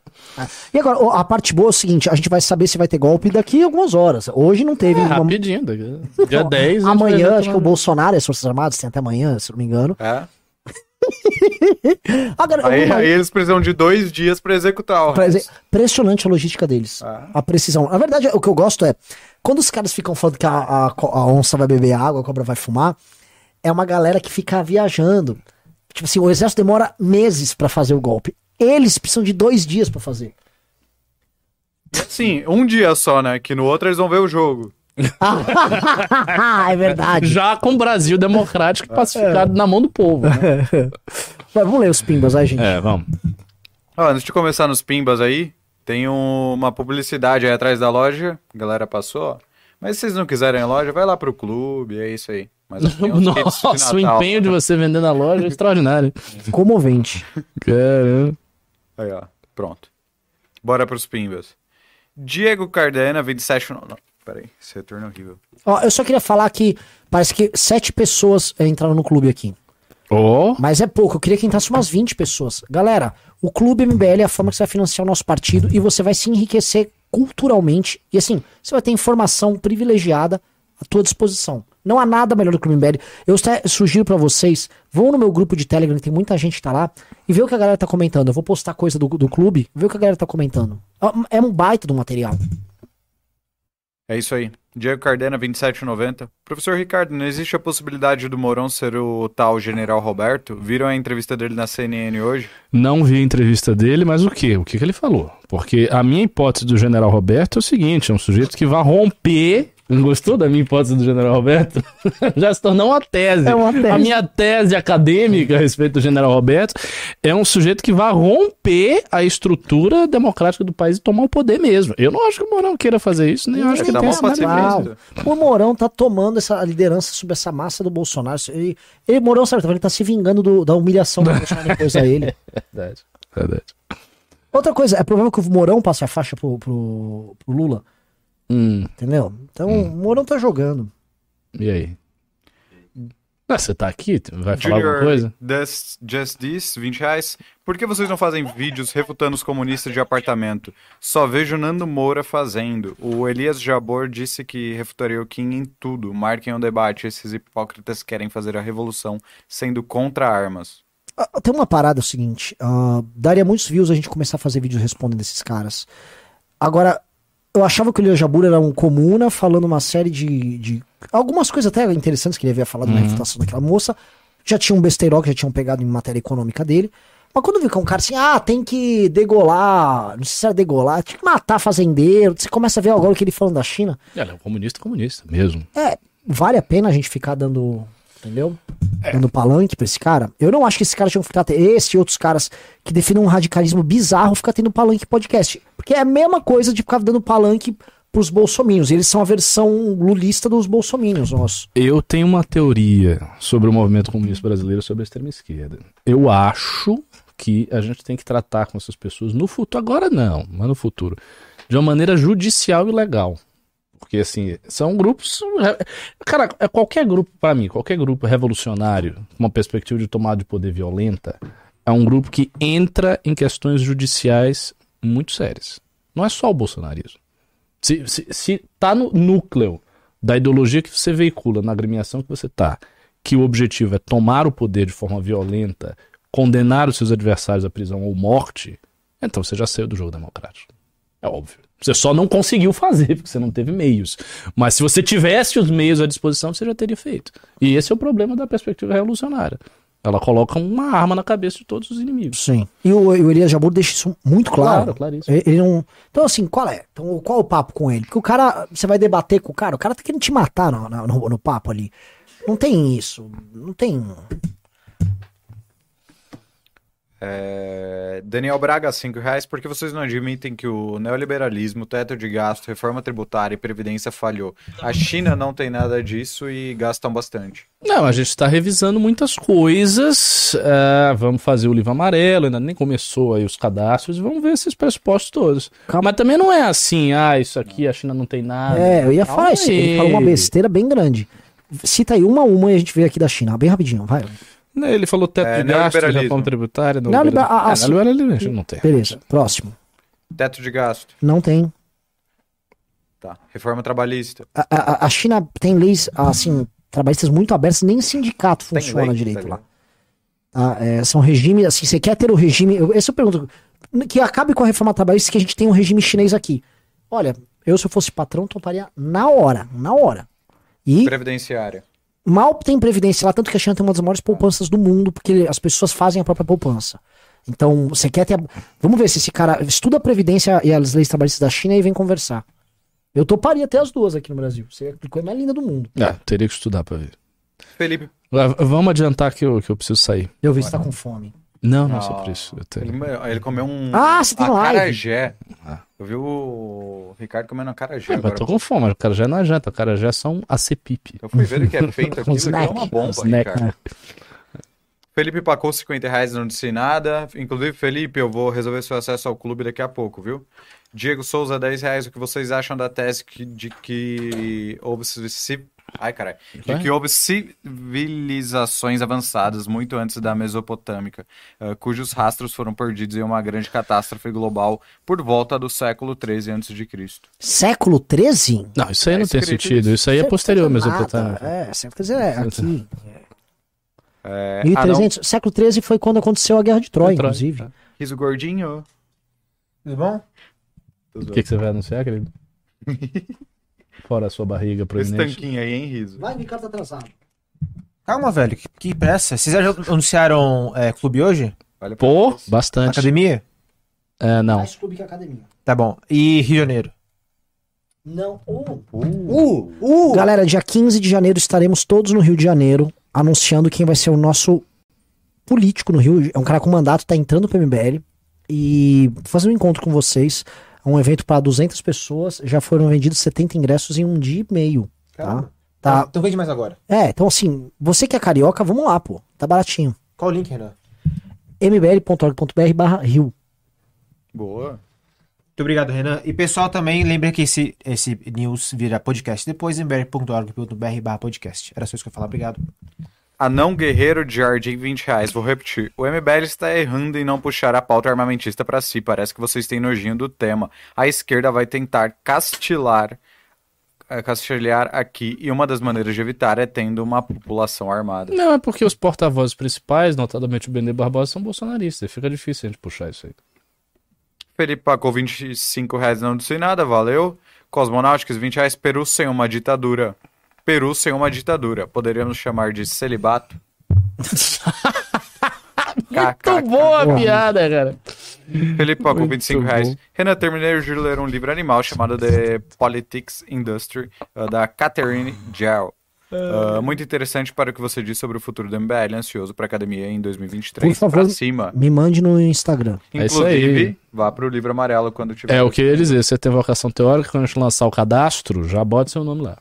E agora, a parte boa é o seguinte: a gente vai saber se vai ter golpe daqui a algumas horas. Hoje não teve. É, nenhuma- rapidinho. daqui- Dia 10... gente vai Amanhã, ver acho que o Bolsonaro e as Forças Armadas tem até amanhã, se não me engano. É. [LAUGHS] Agora, Aí, aí eles precisam de dois dias pra executar o pra dizer, impressionante a logística deles. Ah. A precisão. Na verdade, o que eu gosto é. Quando os caras ficam falando que a, a a onça vai beber água, a cobra vai fumar, é uma galera que fica viajando. Tipo assim, o exército demora meses pra fazer o golpe. Eles precisam de dois dias pra fazer. Sim, um dia só, né? Que no outro eles vão ver o jogo. [LAUGHS] é verdade. Já com o Brasil democrático e pacificado na mão do povo. Né? [LAUGHS] Mas vamos ler os pimbas aí, gente. É, vamos. Ó, antes de começar nos pimbas aí, tem um- uma publicidade aí atrás da loja. A galera passou, ó. Mas se vocês não quiserem a loja, vai lá pro clube, é isso aí. Mas [LAUGHS] de Nossa, o empenho de você vender na loja é extraordinário. Comovente. Caramba. Aí, ó. Pronto. Bora pros pimbas. Diego Cardena, 27... Não, não. Peraí, esse retorno é horrível. Ó, eu só queria falar que parece que sete pessoas eh, entraram no clube aqui. Oh, Mas é pouco, eu queria que entrasse umas 20 pessoas. Galera, o Clube MBL é a forma que você vai financiar o nosso partido e você vai se enriquecer culturalmente. E assim, você vai ter informação privilegiada à tua disposição. Não há nada melhor do que o Clube MBL. Eu sugiro pra vocês, vão no meu grupo de Telegram, que tem muita gente que tá lá, e vê o que a galera tá comentando. Eu vou postar coisa do, do clube, vê o que a galera tá comentando. É um baita do material. É isso aí. Diego Cardena, 27,90. Professor Ricardo, não existe a possibilidade do Mourão ser o tal General Roberto? Viram a entrevista dele na CNN hoje? não vi a entrevista dele, mas o que? O que, que ele falou? Porque a minha hipótese do General Roberto é o seguinte: é um sujeito que vai romper. Não gostou da minha hipótese do General Roberto? [LAUGHS] Já se tornou uma tese. É uma tese. A minha tese acadêmica a respeito do General Roberto é um sujeito que vai romper a estrutura democrática do país e tomar o poder mesmo. Eu não acho que o Mourão queira fazer isso, nem acho que Tá ele ser essa. O Mourão tá tomando essa liderança sobre essa massa do Bolsonaro. Ele, ele Mourão, sabe, ele tá se vingando do- da humilhação do [LAUGHS] Bolsonaro depois a ele. Verdade, verdade. Outra coisa, é provável que o Mourão passe a faixa pro, pro, pro Lula, Hum, entendeu? Então, o Mourão tá jogando. e aí? Ah, você tá aqui? Vai falar alguma Junior coisa? This, Just This, 20 reais. Por que vocês não fazem vídeos refutando os comunistas de apartamento? Só vejo Nando Moura fazendo. O Elias Jabor disse que refutaria o Kim em tudo. Marquem o debate. Esses hipócritas querem fazer a revolução sendo contra armas. Ah, Tem uma parada o seguinte, ah, daria muitos views a gente começar a fazer vídeos respondendo esses caras. Agora, eu achava que o Leo Jabur era um comuna falando uma série de, de- Algumas coisas até interessantes que ele havia falado na refutação daquela moça. Já tinha um besteirol que já tinham pegado em matéria econômica dele. Mas quando viu que é um cara assim, ah, tem que degolar, não sei se era degolar, tinha que matar fazendeiro. Você começa a ver agora o que ele falando da China. Ele é um comunista, comunista mesmo. É, vale a pena a gente ficar dando, entendeu? Dando palanque pra esse cara. Eu não acho que esse cara tinha que ficar, esse e outros caras que definem um radicalismo bizarro, ficar tendo palanque podcast. Porque é a mesma coisa de ficar dando palanque pros bolsominions. Eles são a versão lulista dos bolsominions, nosso. Eu tenho uma teoria sobre o movimento comunista brasileiro sobre a extrema esquerda. Eu acho que a gente tem que tratar com essas pessoas no futuro, agora não, mas no futuro, de uma maneira judicial e legal. Porque, assim, são grupos. Cara, é qualquer grupo, pra mim, qualquer grupo revolucionário, com uma perspectiva de tomada de poder violenta, é um grupo que entra em questões judiciais muito sérias. Não é só o bolsonarismo. Se, se, se tá no núcleo da ideologia que você veicula, na agremiação que você tá, que o objetivo é tomar o poder de forma violenta, condenar os seus adversários à prisão ou morte, então você já saiu do jogo democrático. É óbvio. Você só não conseguiu fazer, porque você não teve meios. Mas se você tivesse os meios à disposição, você já teria feito. E esse é o problema da perspectiva revolucionária. Ela coloca uma arma na cabeça de todos os inimigos. Sim. E o, e o Elias Jabur deixa isso muito claro. Claro, claríssimo. Ele ele não. Então, assim, qual é? Então, qual é o papo com ele? Porque o cara, você vai debater com o cara, o cara tá querendo te matar no, no, no papo ali. Não tem isso. Não tem. É, Daniel Braga, 5 reais. Por que vocês não admitem que o neoliberalismo, teto de gasto, reforma tributária e previdência falhou? A China não tem nada disso e gastam bastante. Não, a gente está revisando muitas coisas. é, vamos fazer o livro amarelo, ainda nem começou aí os cadastros, vamos ver esses pressupostos todos. Calma. Mas também não é assim, ah, isso aqui a China não tem nada. É, eu ia falar isso. Ele falou uma besteira bem grande. Cita aí uma a uma e a gente vê aqui da China. Bem rapidinho, vai. Ele falou teto É, de gastos, reforma tributária. Neoliber- neoliberalismo. ah, É, assim- não tem. Beleza, próximo. Teto de gasto. Não tem. Tá. Reforma trabalhista. A, a, a China tem leis, assim, trabalhistas muito abertas, nem sindicato funciona lei, direito lá. Tá? É, são regimes, assim, você quer ter o regime. Eu, essa eu pergunto. Que acabe com a reforma trabalhista que a gente tem um regime chinês aqui. Olha, eu se eu fosse patrão, toparia na hora, na hora. E Previdenciária. Mal tem previdência lá, tanto que a China tem uma das maiores poupanças do mundo, porque as pessoas fazem a própria poupança. Então, você quer ter. a- Vamos ver se esse cara estuda a previdência e as leis trabalhistas da China e vem conversar. Eu toparia até as duas aqui no Brasil. Seria a coisa mais linda do mundo. Ah, teria que estudar pra ver. Felipe. Vamos adiantar que eu, que eu preciso sair. Eu vi se tá com fome. Não, não é só por isso. Eu Ele, tenho... ele comeu um. Ah, você tem live. acarajé. Ah. Eu vi o Ricardo comendo acarajé. É, mas agora. tô com fome, o cara já não adianta, o cara já é só um acepip. Eu fui ver o que é [LAUGHS] feito aqui. Um e é uma bomba, Snack. Ricardo. Felipe pacou 50 reais, não disse nada. Inclusive, Felipe, eu vou resolver seu acesso ao clube daqui a pouco, viu? Diego Souza, 10 reais. O que vocês acham da tese que- de que houve Ai, caralho. De que houve civilizações avançadas muito antes da Mesopotâmica, eh, cujos rastros foram perdidos em uma grande catástrofe global por volta do século 13 a.C. Século 13? Não, isso aí Tá não tem sentido. isso. Aí é posterior Nada. Mesopotâmia. É, século 13 é aqui. É, 1300. século 13 foi quando aconteceu a Guerra de Troia, Troia, inclusive. tá. Riso gordinho. Tudo bom? O que, que você vai anunciar, querido? [LAUGHS] Fora a sua barriga Esse proeminente. tanquinho aí, hein, Riso? Vai, Ricardo tá atrasado. Calma, velho. Que, que pressa. Vocês já anunciaram é, clube hoje? Olha Pô, bastante. Academia? É, não. Mais clube que academia. Tá bom. E Rio de Janeiro? Não. Uh, uh, uh. Galera, dia 15 de janeiro estaremos todos no Rio de Janeiro anunciando quem vai ser o nosso político no Rio. É um cara com mandato, tá entrando pro MBL. E vou fazer um encontro com vocês. É um evento para 200 pessoas. Já foram vendidos 70 ingressos em um dia e meio. Tá? Caramba. Tá. Então vende mais agora. É, então assim, você que é carioca, vamos lá, pô. Tá baratinho. Qual o link, Renan? mbl.org.br barra Rio. Boa. Muito obrigado, Renan. E pessoal, também lembra que esse, esse news vira podcast depois em mbr.org.br barra podcast. Era só isso que eu ia falar. Obrigado. Anão Guerreiro de Jardim, 20 reais. Vou repetir. O MBL está errando em não puxar a pauta armamentista para si. Parece que vocês têm nojinho do tema. A esquerda vai tentar castilar, eh, castilhar aqui. E uma das maneiras de evitar é tendo uma população armada. Não, é porque os porta-vozes principais, notadamente o Benê Barbosa, são bolsonaristas. Fica difícil a gente puxar isso aí. Felipe pagou 25 reais, não disse nada, valeu. Cosmonáuticas, 20 reais. Peru sem uma ditadura. Peru sem uma ditadura. Poderíamos chamar de celibato. [LAUGHS] Muito boa a piada, cara. Felipe Muito 25 bom. reais. Renan, terminei de ler um livro animal chamado The Politics Industry, uh, da Catherine Gell. Uh, muito interessante para o que você disse sobre o futuro do MBL, ansioso para a academia em 2023. Por favor, cima. Me mande no Instagram. É isso aí. Inclusive, vá pro livro amarelo quando tiver. É o que eu ia dizer. Você tem vocação teórica, quando a gente lançar o cadastro, já bota seu nome lá.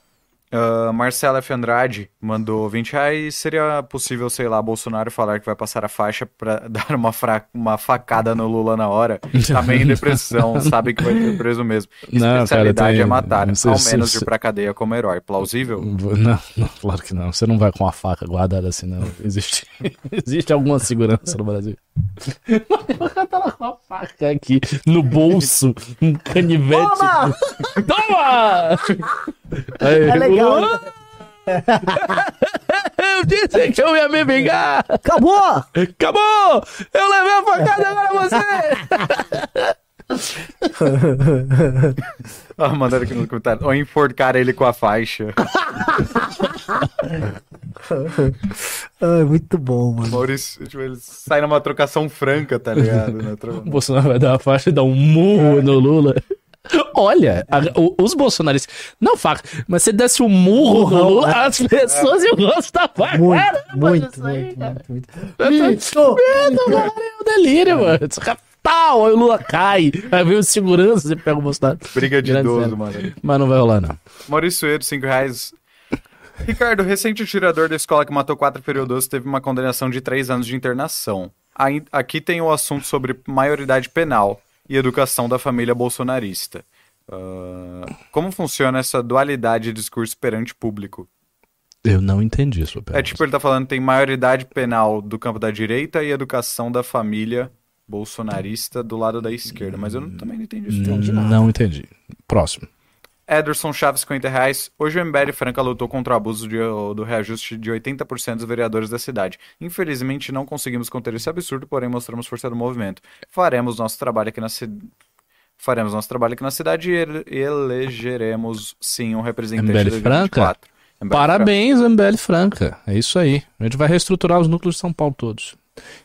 Uh, Marcela F. Andrade mandou 20 reais. Seria possível, sei lá, Bolsonaro falar que vai passar a faixa pra [LAUGHS] dar uma, fra- uma facada no Lula na hora? Tá meio em depressão, [LAUGHS] sabe que vai ser preso mesmo. Não, cara, Especialidade tem- é matar, não sei ao se- menos se- ir pra cadeia como herói. Plausível? Não, não, claro que não. Você não vai com a faca guardada assim, não. Existe, [LAUGHS] existe alguma segurança no Brasil. O cara tá lá com a faca aqui no bolso, um canivete. Toma! Toma! Aí, É legal. "Ah, [LAUGHS] Eu disse que eu ia me vingar! Acabou! Acabou! Eu levei a facada agora você! [LAUGHS] Ah, mandaram aqui no comentário. Ou enforcar ele com a faixa. [LAUGHS] Ai, muito bom, mano. Maurício, tipo, ele sai numa trocação franca, tá ligado? Tro- O Bolsonaro vai dar uma faixa e dar um murro no Lula. Olha, a- o- os bolsonaristas. Não faca, mas se desse um murro no Lula, as pessoas iam gostar pra Muito, caramba muito, aí, muito, cara. muito, muito. Isso! Medo, mano, é um delírio, mano. Esse cara, Tal, aí o Lula cai, aí vem o segurança e pega o Bolsonaro. Briga de Grande idoso, mano. Mas não vai rolar, não. Maurício Edo, 5 reais. Ricardo, recente tirador da escola que matou quatro periodos teve uma condenação de três anos de internação. Aqui tem o assunto sobre maioridade penal e educação da família bolsonarista. Ah, como funciona essa dualidade de discurso perante público? Eu não entendi pergunta. É tipo, ele tá falando que tem maioridade penal do campo da direita e educação da família bolsonarista do lado da esquerda. Mas eu não- também não entendi isso. não. entendi nada. Não entendi. Próximo. Ederson Chaves, 50 reais. Hoje o MBL Franca lutou contra o abuso de- do reajuste de 80% dos vereadores da cidade. Infelizmente não conseguimos conter esse absurdo, porém mostramos força do movimento. Faremos nosso trabalho aqui na cidade. Faremos nosso trabalho aqui na cidade e ele- elegeremos sim um representante MBL de Franca? 2024. MBL Parabéns, MBL Franca. É isso aí. A gente vai reestruturar os núcleos de São Paulo todos.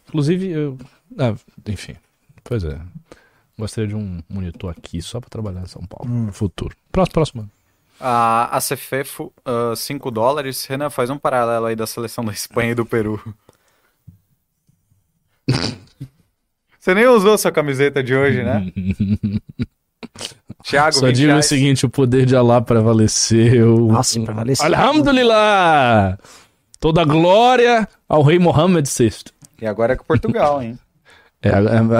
Inclusive, eu. ah, enfim. Pois é. Gostaria de um monitor aqui só pra trabalhar em São Paulo. No futuro. Próximo, próximo. ano. A ACFEFO, 5 dólares. Renan, faz um paralelo aí da seleção da Espanha e do Peru. [LAUGHS] Você nem usou sua camiseta de hoje, né? [LAUGHS] Thiago, Só 20 digo o reais. seguinte: o poder de Allah prevaleceu. Nossa, prevaleceu. Alhamdulillah! Toda glória ao rei Mohammed VI. E agora é com Portugal, hein? É,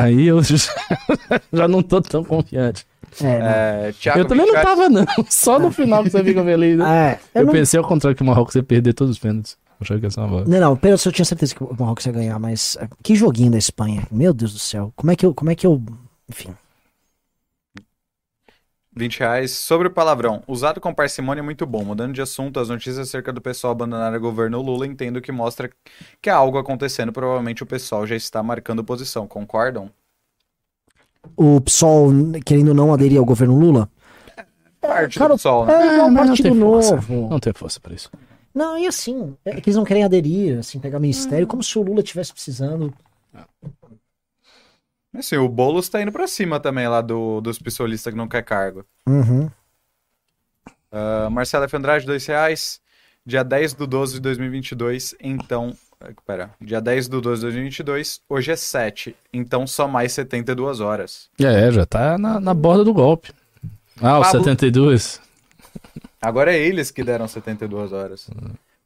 aí eu [LAUGHS] já, não tô tão confiante. É, né? É, Thiago, eu também 20 não tava, não. [LAUGHS] Só no final que você fica feliz. né? É, eu Eu não, pensei ao contrário que o Marrocos ia perder todos os pênaltis. Achei que ia ser uma bola. não, não, pelo eu tinha certeza que o Marrocos ia ganhar, mas é, que joguinho da Espanha. Meu Deus do céu. Como é que eu, como é que eu, enfim. 20 reais. Sobre o palavrão. Usado com parcimônia é muito bom. Mudando de assunto, as notícias acerca do pessoal abandonar o governo Lula entendo que mostra que há algo acontecendo. Provavelmente o pessoal já está marcando posição. Concordam? O PSOL querendo não aderir ao governo Lula? Parte cara, do pessoal, né? É, mas não partido tem força. novo. Não tem força pra isso. Não, e assim, é que eles não querem aderir, assim, pegar ministério, como se o Lula tivesse precisando. Assim, o Boulos tá indo pra cima também lá do, dos pistolistas que não quer cargo. Uhum. Uh, Marcelo F. Andrade, 2 reais. Dia 10 do 12 de 2022, então... eh, Pera, dia 10 do 12 de 2022, hoje é 7, então só mais 72 horas. É, já tá na, na borda do golpe. Ah, os Pablo- 72. Agora é eles que deram 72 horas.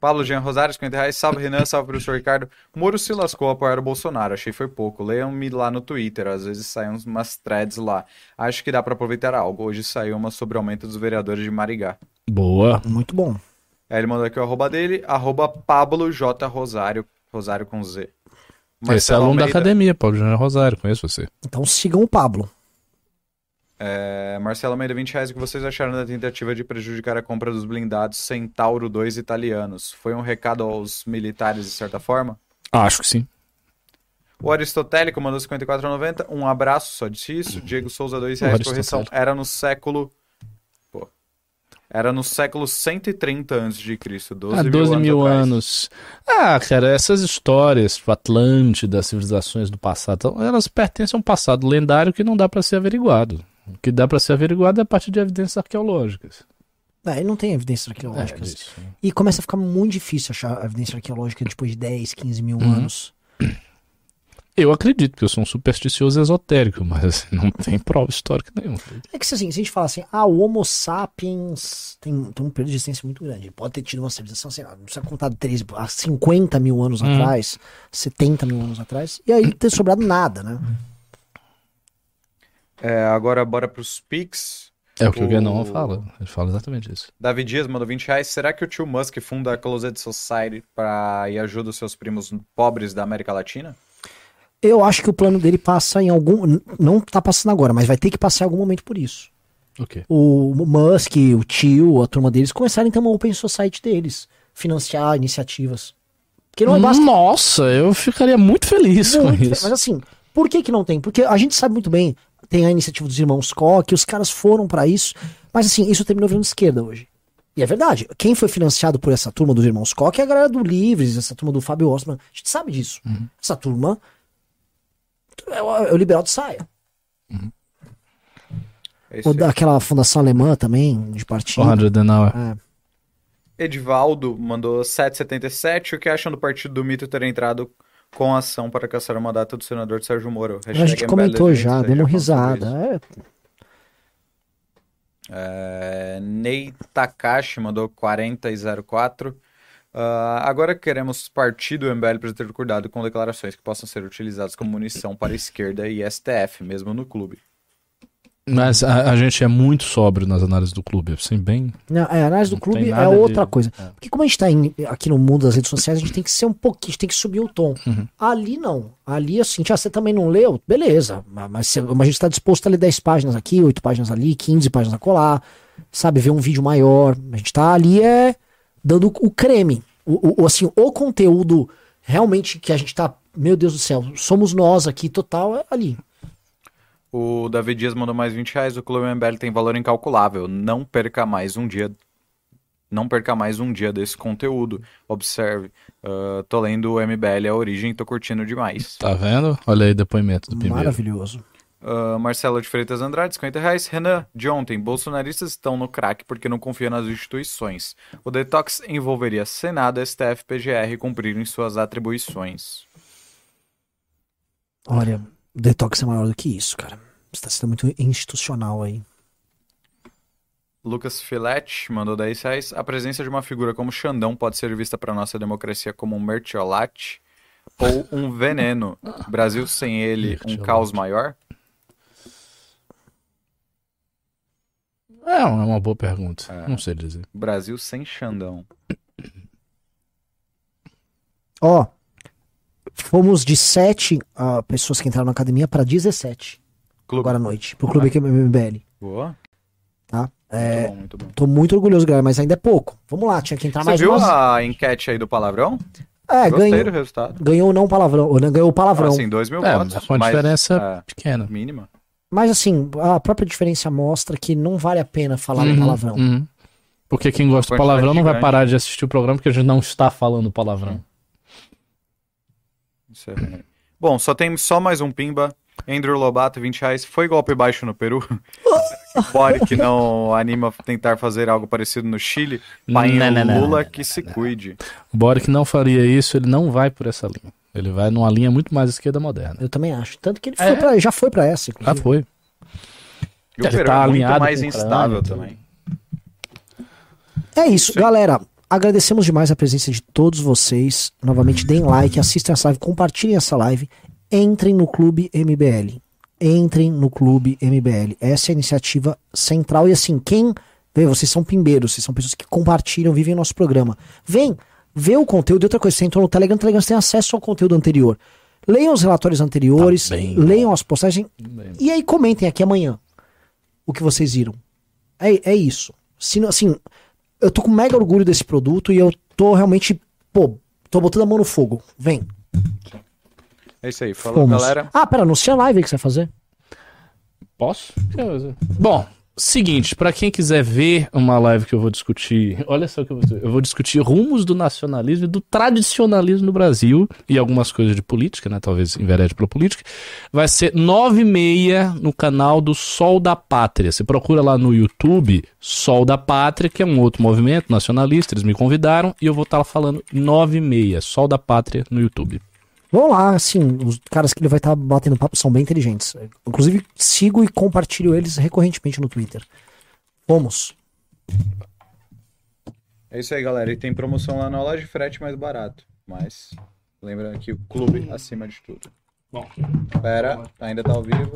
Pablo Jean Rosário, 50 reais. Salve Renan, salve professor Ricardo. Moro se lascou a apoiar o Bolsonaro, achei foi pouco. Leiam-me lá no Twitter, às vezes saem umas threads lá. Acho que dá pra aproveitar algo. Hoje saiu uma sobre o aumento dos vereadores de Marigá. Boa. Muito bom. Aí ele mandou aqui o arroba dele, arroba Pablo J. Rosário, Rosário com Z. Esse é aluno da Almeida- academia, Paulo Júnior Rosário, conheço você. Então sigam o Pablo. É, Marcelo Almeida, 20 reais. O que vocês acharam da tentativa de prejudicar a compra dos blindados Centauro 2 italianos? Foi um recado aos militares, de certa forma? Acho que sim. O Aristotélico mandou 54,90. Um abraço, só disse isso. Diego Souza, 2 O reais. Correção. Era no século. Pô. Era no século 130 a.C. 12 Há 12 mil atrás. anos. Ah, cara, essas histórias, tipo, Atlântida, civilizações do passado, elas pertencem a um passado lendário que não dá pra ser averiguado. O que dá pra ser averiguado é a partir de evidências arqueológicas. É, não tem evidências arqueológicas. É, isso. E começa a ficar muito difícil achar evidência arqueológica depois de 10, 15 mil Uhum. anos. Eu acredito, porque eu sou um supersticioso esotérico, mas assim, não tem prova histórica nenhuma. É que se, assim, se a gente fala assim, ah, o Homo sapiens tem, tem um período de existência muito grande. Ele pode ter tido uma civilização, sei lá, não precisa contar de 13, há 50 mil anos Hum. atrás, 70 mil anos atrás, e aí ter sobrado nada, né? É, agora bora pros Pix. É o que o, O- Guénon fala. Ele fala exatamente isso. Davi Dias mandou 20 reais. Será que o tio Musk funda a Closet Society pra... e ajuda os seus primos pobres da América Latina? Eu acho que o plano dele passa em algum. Não tá passando agora, mas vai ter que passar em algum momento por isso. O quê? O Musk, o tio, a turma deles começarem a ter uma open society deles, financiar iniciativas. Porque não é basta Nossa, eu ficaria muito feliz com Muito, isso. Mas assim, por que que não tem? Porque a gente sabe muito bem, tem a iniciativa dos irmãos Koch, os caras foram pra isso, mas assim, isso terminou virando esquerda hoje. E é verdade, quem foi financiado por essa turma dos irmãos Koch é a galera do Livres, essa turma do Fábio Osman, a gente sabe disso. Uhum. Essa turma é o, é o liberal de saia. É isso Ou daquela fundação alemã também, de partido. É. Edivaldo mandou 7,77. O que acham do partido do Mito ter entrado com ação para caçar o mandato do senador Sérgio Moro? A gente comentou MBL já, 2016, demos risada. É, É, Ney Takashi mandou 40,04. Ah, agora queremos partir do MBL para ter cuidado com declarações que possam ser utilizadas como munição para a esquerda e STF, mesmo no clube. Mas a, a gente é muito sóbrio nas análises do clube, assim, bem. Não, é, a análise do clube é nada de- outra coisa. é. Porque como a gente tá em- aqui no mundo das redes sociais, a gente tem que ser um pouquinho, a gente tem que subir o tom. Uhum. Ali não. Ali, assim, ah, você também não leu? Beleza. Mas, mas a gente tá disposto a ler 10 páginas aqui, 8 páginas ali, 15 páginas a colar. Sabe, ver um vídeo maior. A gente tá ali é dando o creme. O, o- o, assim, o conteúdo realmente que a gente tá, meu Deus do céu, somos nós aqui, total, é ali. O David Dias mandou mais 20 reais. O Clube MBL tem valor incalculável. Não perca mais um dia. Não perca mais um dia desse conteúdo. Observe. ah, tô lendo o MBL A Origem, tô curtindo demais. Tá vendo? Olha aí o depoimento do primeiro. Maravilhoso. Ah, Marcelo de Freitas Andrade, 50 reais. Renan, de ontem, bolsonaristas estão no crack porque não confiam nas instituições. O detox envolveria Senado, STF, PGR cumprirem suas atribuições. Olha, detox é maior do que isso, cara. Você tá sendo muito institucional aí. Lucas Filete mandou 10 reais. A presença de uma figura como Xandão pode ser vista para nossa democracia como um mertiolate ou um veneno. Brasil sem ele, um caos maior? É uma boa pergunta. É. Não sei dizer. Brasil sem Xandão. Ó, fomos de 7 pessoas que entraram na academia para 17 Clube. agora à noite, pro Clube MBL, Boa. tá? É, Muito bom, muito bom. tô muito orgulhoso, galera, mas ainda é pouco. Vamos lá, tinha que entrar Você mais viu umas... a enquete aí do palavrão? É, Gostei do ganhou, resultado. ganhou não palavrão, ou não, ganhou o palavrão. Assim, 2 mil É, votos. mas com uma mas, diferença é, pequena. mínima. Mas assim, a própria diferença mostra que não vale a pena falar Uhum, no palavrão. uhum. Porque quem gosta do palavrão não vai parar de assistir o programa porque a gente não está falando palavrão. É- Bom, só tem só mais um pimba. Andrew Lobato, 20 reais. Foi golpe baixo no Peru? [LAUGHS] Boric não anima a tentar fazer algo parecido no Chile? Pai Não, não, Lula não, que se cuide. O Boric não faria isso, ele não vai por essa linha. Ele vai numa linha muito mais esquerda moderna. Eu também acho. Tanto que ele É. foi pra- já foi pra essa, Já inclusive. foi. E o Ele Peru tá é muito alinhado mais instável também. É isso, galera. Agradecemos demais a presença de todos vocês. Novamente, deem like, assistam essa live, compartilhem essa live. Entrem no Clube MBL. Entrem no Clube MBL. Essa é a iniciativa central. E assim, quem Vem, vocês são pimbeiros, vocês são pessoas que compartilham, vivem nosso programa. Vem, vê o conteúdo. E outra coisa, você entrou no Telegram, no Telegram você tem acesso ao conteúdo anterior. Leiam os relatórios anteriores, Tá bem. leiam as postagens bem. e aí comentem aqui amanhã o que vocês viram. É, é isso. Se não- assim, eu tô com mega orgulho desse produto e eu tô realmente, pô, tô botando a mão no fogo. Vem. É isso aí. Falou, Fomos. galera. Ah, pera, anuncia a live aí que você vai fazer. Posso? Bom, seguinte, pra quem quiser ver uma live que eu vou discutir, olha só o que eu vou, eu vou discutir rumos do nacionalismo e do tradicionalismo no Brasil e algumas coisas de política, né? Talvez enverede pela política. Vai ser nove e meia no canal do Sol da Pátria. Você procura lá no YouTube Sol da Pátria, que é um outro movimento nacionalista. Eles me convidaram e eu vou estar lá falando nove e meia, Sol da Pátria no YouTube. Vamos lá, assim, os caras que ele vai estar batendo papo são bem inteligentes. Inclusive, sigo e compartilho eles recorrentemente no Twitter. Vamos. É isso aí, galera. E tem promoção lá na loja de frete mais barato. Mas lembrando que o clube acima de tudo. Bom. Pera, ainda tá ao vivo.